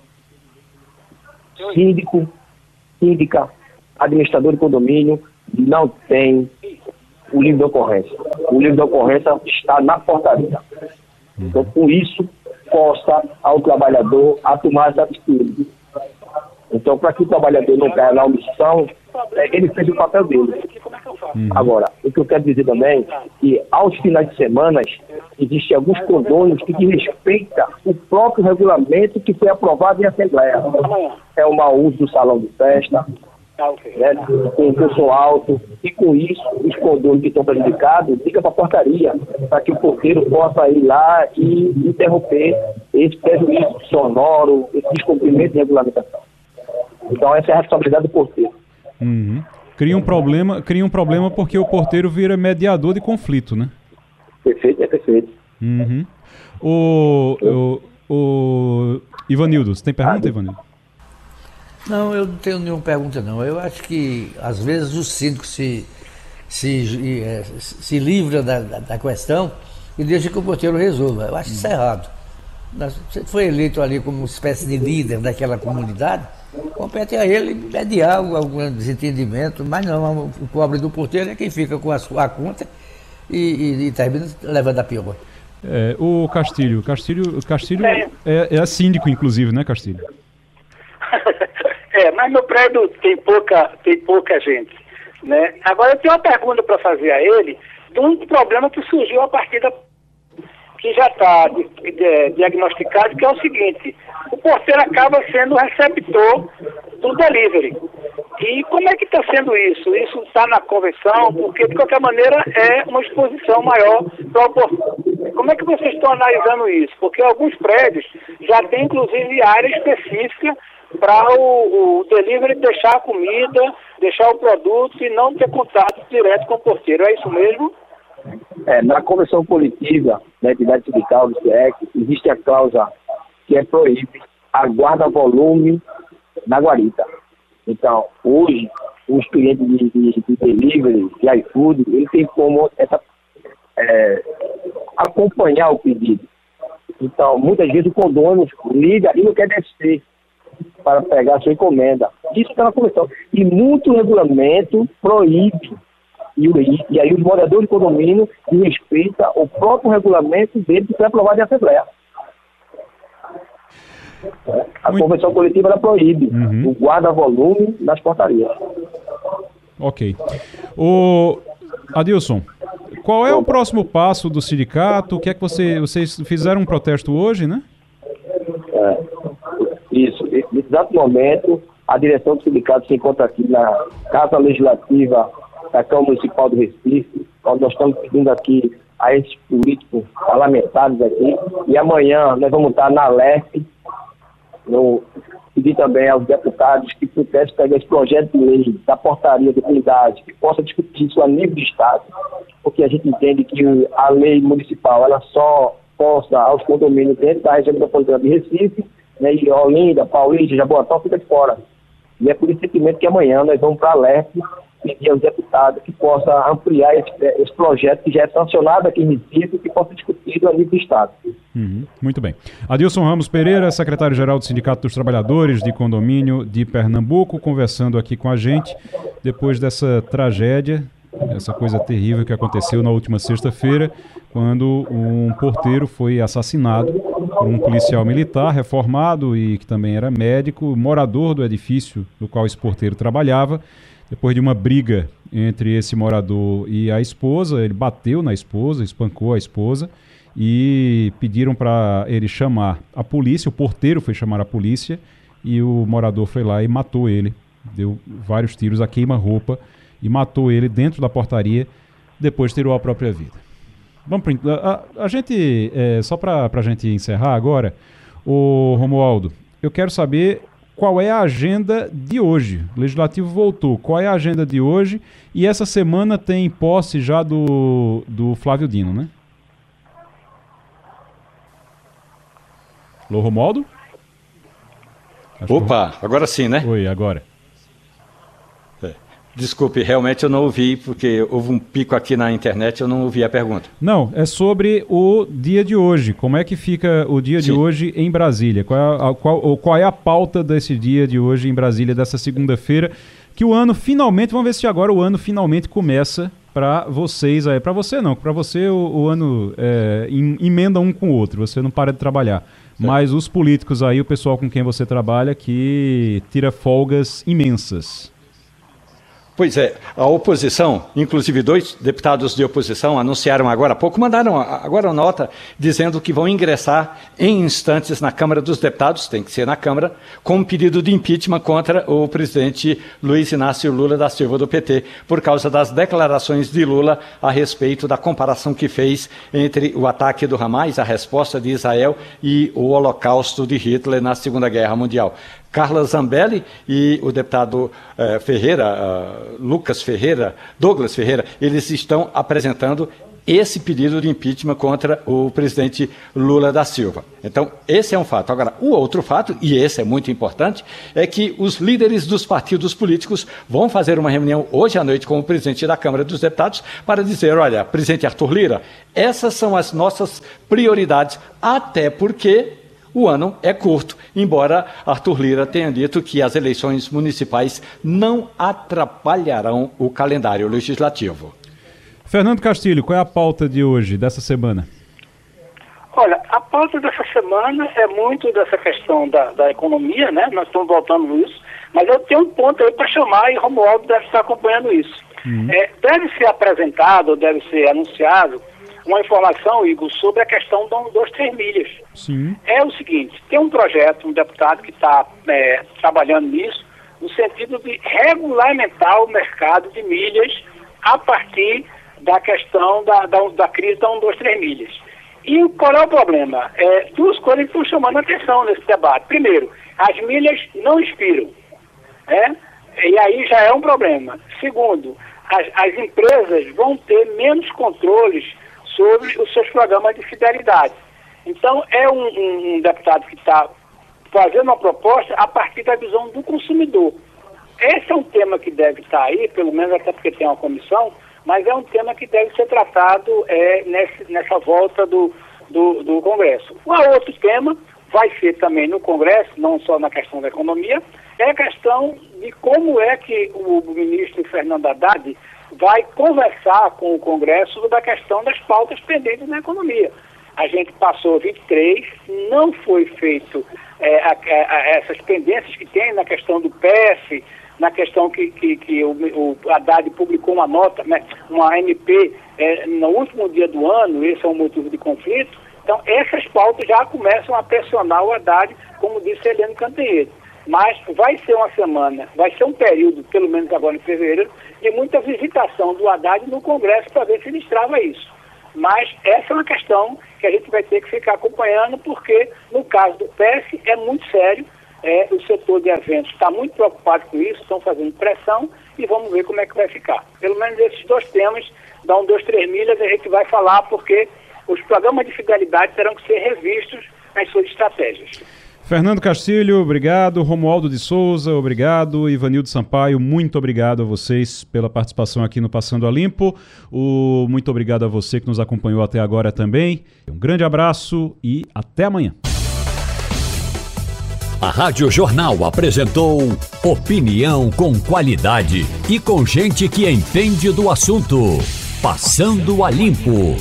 Speaker 5: síndico, síndica, administrador de condomínio, não tem o livro de ocorrência. O livro de ocorrência está na portaria. Então, por isso, força ao trabalhador a tomar essa atitude. Então, para que o trabalhador não caia na omissão, é, ele fez o papel dele. Agora, o que eu quero dizer também é que aos finais de semana existem alguns condôminos que respeitam o próprio regulamento que foi aprovado em Assembleia. É o mau uso do salão de festa, né, com custo alto, e com isso os condôminos que estão prejudicados ligam para a portaria, para que o porteiro possa ir lá e interromper esse prejuízo sonoro, esse descumprimento de regulamentação. Então essa é a responsabilidade do porteiro.
Speaker 1: Uhum. Cria um problema, cria um problema porque o porteiro vira mediador de conflito, né?
Speaker 5: Perfeito, é perfeito.
Speaker 1: Uhum. O, o, o Ivanildo, você tem pergunta, ah, Ivanildo?
Speaker 2: Não, eu não tenho nenhuma pergunta não. Eu acho que às vezes o síndico se, se, é, se livra da, da, da, questão e deixa que o porteiro resolva. Eu acho isso errado. Você foi eleito ali como uma espécie de líder daquela comunidade, compete a ele mediar algum desentendimento, mas não, o pobre do porteiro é quem fica com a sua conta e, e, e termina levando a pior.
Speaker 1: É, o Castilho, Castilho, Castilho é. É, é síndico, inclusive, né, Castilho?
Speaker 3: é, mas no prédio tem pouca, tem pouca gente. Né? Agora eu tenho uma pergunta para fazer a ele de um problema que surgiu a partir da que já está diagnosticado, que é o seguinte, o porteiro acaba sendo receptor do delivery. E como é que está sendo isso? Isso está na convenção, porque de qualquer maneira é uma exposição maior para o porteiro. Como é que vocês estão analisando isso? Porque alguns prédios já têm inclusive área específica para o, o delivery deixar a comida, deixar o produto e não ter contato direto com o porteiro. É isso mesmo?
Speaker 5: É, na convenção coletiva da entidade sindical do CIEC, existe a cláusula que é proíbe a guarda-volume na guarita. Então, hoje, os clientes de, de, de delivery, de iFood, ele tem como essa, é, acompanhar o pedido. Então, muitas vezes o condômino liga e não quer descer para pegar a sua encomenda. Isso está na convenção. E muito regulamento proíbe e, e aí os moradores do condomínio respeitam o próprio regulamento dele que foi aprovado em Assembleia. A Muito... convenção coletiva ela proíbe uhum. o guarda-volume nas portarias.
Speaker 1: Ok. O Adilson, qual é o próximo passo do sindicato? O que é que você, vocês fizeram um protesto hoje, né?
Speaker 5: É, isso. Nesse exato momento, a direção do sindicato se encontra aqui na Casa Legislativa da Câmara Municipal do Recife, onde nós estamos pedindo aqui a esses políticos parlamentares aqui, e amanhã nós vamos estar na LEF, no, pedir também aos deputados que pudessem pegar esse projeto de lei da portaria de unidade, que possa discutir isso a nível de Estado, porque a gente entende que a lei municipal ela só possa aos condomínios dentro da região metropolitana de Recife, né, e Olinda, Paulista, Jaboatão fica de fora. E é por esse sentimento que amanhã nós vamos para a LEF pedir aos deputados que possa ampliar esse, esse, projeto que já é sancionado aqui em Recife e que possa ser discutido a nível do Estado.
Speaker 1: Uhum, muito bem. Adilson Ramos Pereira, secretário-geral do Sindicato dos Trabalhadores de Condomínio de Pernambuco, conversando aqui com a gente depois dessa tragédia, essa coisa terrível que aconteceu na última sexta-feira, quando um porteiro foi assassinado por um policial militar reformado e que também era médico, morador do edifício no qual esse porteiro trabalhava. Depois de uma briga entre esse morador e a esposa, ele bateu na esposa, espancou a esposa e pediram para ele chamar a polícia. O porteiro foi chamar a polícia e o morador foi lá e matou ele. Deu vários tiros a queima-roupa e matou ele dentro da portaria. Depois tirou a própria vida. Vamos a, a, a gente, é, só para a gente encerrar agora, o Romualdo, eu quero saber qual é a agenda de hoje. O Legislativo voltou. Qual é a agenda de hoje? E essa semana tem posse já do, do Flávio Dino, né? Alô, Romualdo?
Speaker 4: Opa, que... agora sim, né?
Speaker 1: Oi, agora.
Speaker 4: Desculpe, realmente eu não ouvi, porque houve um pico aqui na internet, eu não ouvi a pergunta.
Speaker 1: Não, é sobre o dia de hoje. Como é que fica o dia Sim. de hoje em Brasília? Qual é, a, qual, qual é a pauta desse dia de hoje em Brasília, dessa segunda-feira? Que o ano finalmente, vamos ver se agora o ano finalmente começa para vocês aí. Para você não, para você o, o ano é, em, emenda um com o outro, você não para de trabalhar. Mas os políticos aí, o pessoal com quem você trabalha, que tira folgas imensas.
Speaker 4: Pois é, a oposição, inclusive dois deputados de oposição anunciaram agora há pouco, mandaram agora uma nota dizendo que vão ingressar em instantes na Câmara dos Deputados, tem que ser na Câmara, com um pedido de impeachment contra o presidente Luiz Inácio Lula da Silva do PT, por causa das declarações de Lula a respeito da comparação que fez entre o ataque do Hamas, a resposta de Israel e o holocausto de Hitler na Segunda Guerra Mundial. Carla Zambelli e o deputado uh, Ferreira, uh, Lucas Ferreira, Douglas Ferreira, eles estão apresentando esse pedido de impeachment contra o presidente Lula da Silva. Então, esse é um fato. Agora, o outro fato, e esse é muito importante, é que os líderes dos partidos políticos vão fazer uma reunião hoje à noite com o presidente da Câmara dos Deputados para dizer: olha, presidente Arthur Lira, essas são as nossas prioridades, até porque o ano é curto, embora Arthur Lira tenha dito que as eleições municipais não atrapalharão o calendário legislativo.
Speaker 1: Fernando Castilho, qual é a pauta de hoje, dessa semana?
Speaker 3: Olha, a pauta dessa semana é muito dessa questão da, da economia, né? Nós estamos voltando nisso, mas eu tenho um ponto aí para chamar e Romualdo deve estar acompanhando isso. Uhum. É, deve ser apresentado, deve ser anunciado uma informação, Igor, sobre a questão dos três milhas. Sim. É o seguinte, tem um projeto, um deputado que está é, trabalhando nisso, no sentido de regulamentar o mercado de milhas a partir da questão da, da, da crise da 1, 2, 3 milhas. E qual é o problema? É, duas coisas que estão chamando a atenção nesse debate. Primeiro, as milhas não expiram. Né? E aí já é um problema. Segundo, as, as empresas vão ter menos controles sobre os seus programas de fidelidade. Então, é um, um, um deputado que está fazendo uma proposta a partir da visão do consumidor. Esse é um tema que deve estar aí, pelo menos até porque tem uma comissão, mas é um tema que deve ser tratado é, nesse, nessa volta do, do, do Congresso. O outro tema vai ser também no Congresso, não só na questão da economia, é a questão de como é que o ministro Fernando Haddad vai conversar com o Congresso sobre a questão das pautas pendentes na economia. A gente passou 23, não foi feito é, a, a, essas pendências que tem na questão do PF, na questão que, que, que o, o Haddad publicou uma nota, né, uma MP, é, no último dia do ano, esse é um motivo de conflito. Então, essas pautas já começam a pressionar o Haddad, como disse Helene Cantanhede. Mas vai ser uma semana, vai ser um período, pelo menos agora em fevereiro, de muita visitação do Haddad no Congresso para ver se ele estrava isso. Mas essa é uma questão que a gente vai ter que ficar acompanhando, porque no caso do PS é muito sério é, o setor de eventos está muito preocupado com isso, estão fazendo pressão e vamos ver como é que vai ficar. Pelo menos esses dois temas, dá um, dois, três milhas, a gente vai falar porque os programas de fidelidade terão que ser revistos nas suas estratégias.
Speaker 1: Fernando Castilho, obrigado. Romualdo de Souza, obrigado. Ivanildo Sampaio, muito obrigado a vocês pela participação aqui no Passando a Limpo. O, muito obrigado a você que nos acompanhou até agora também. Um grande abraço e até amanhã.
Speaker 7: A Rádio Jornal apresentou opinião com qualidade e com gente que entende do assunto. Passando a Limpo.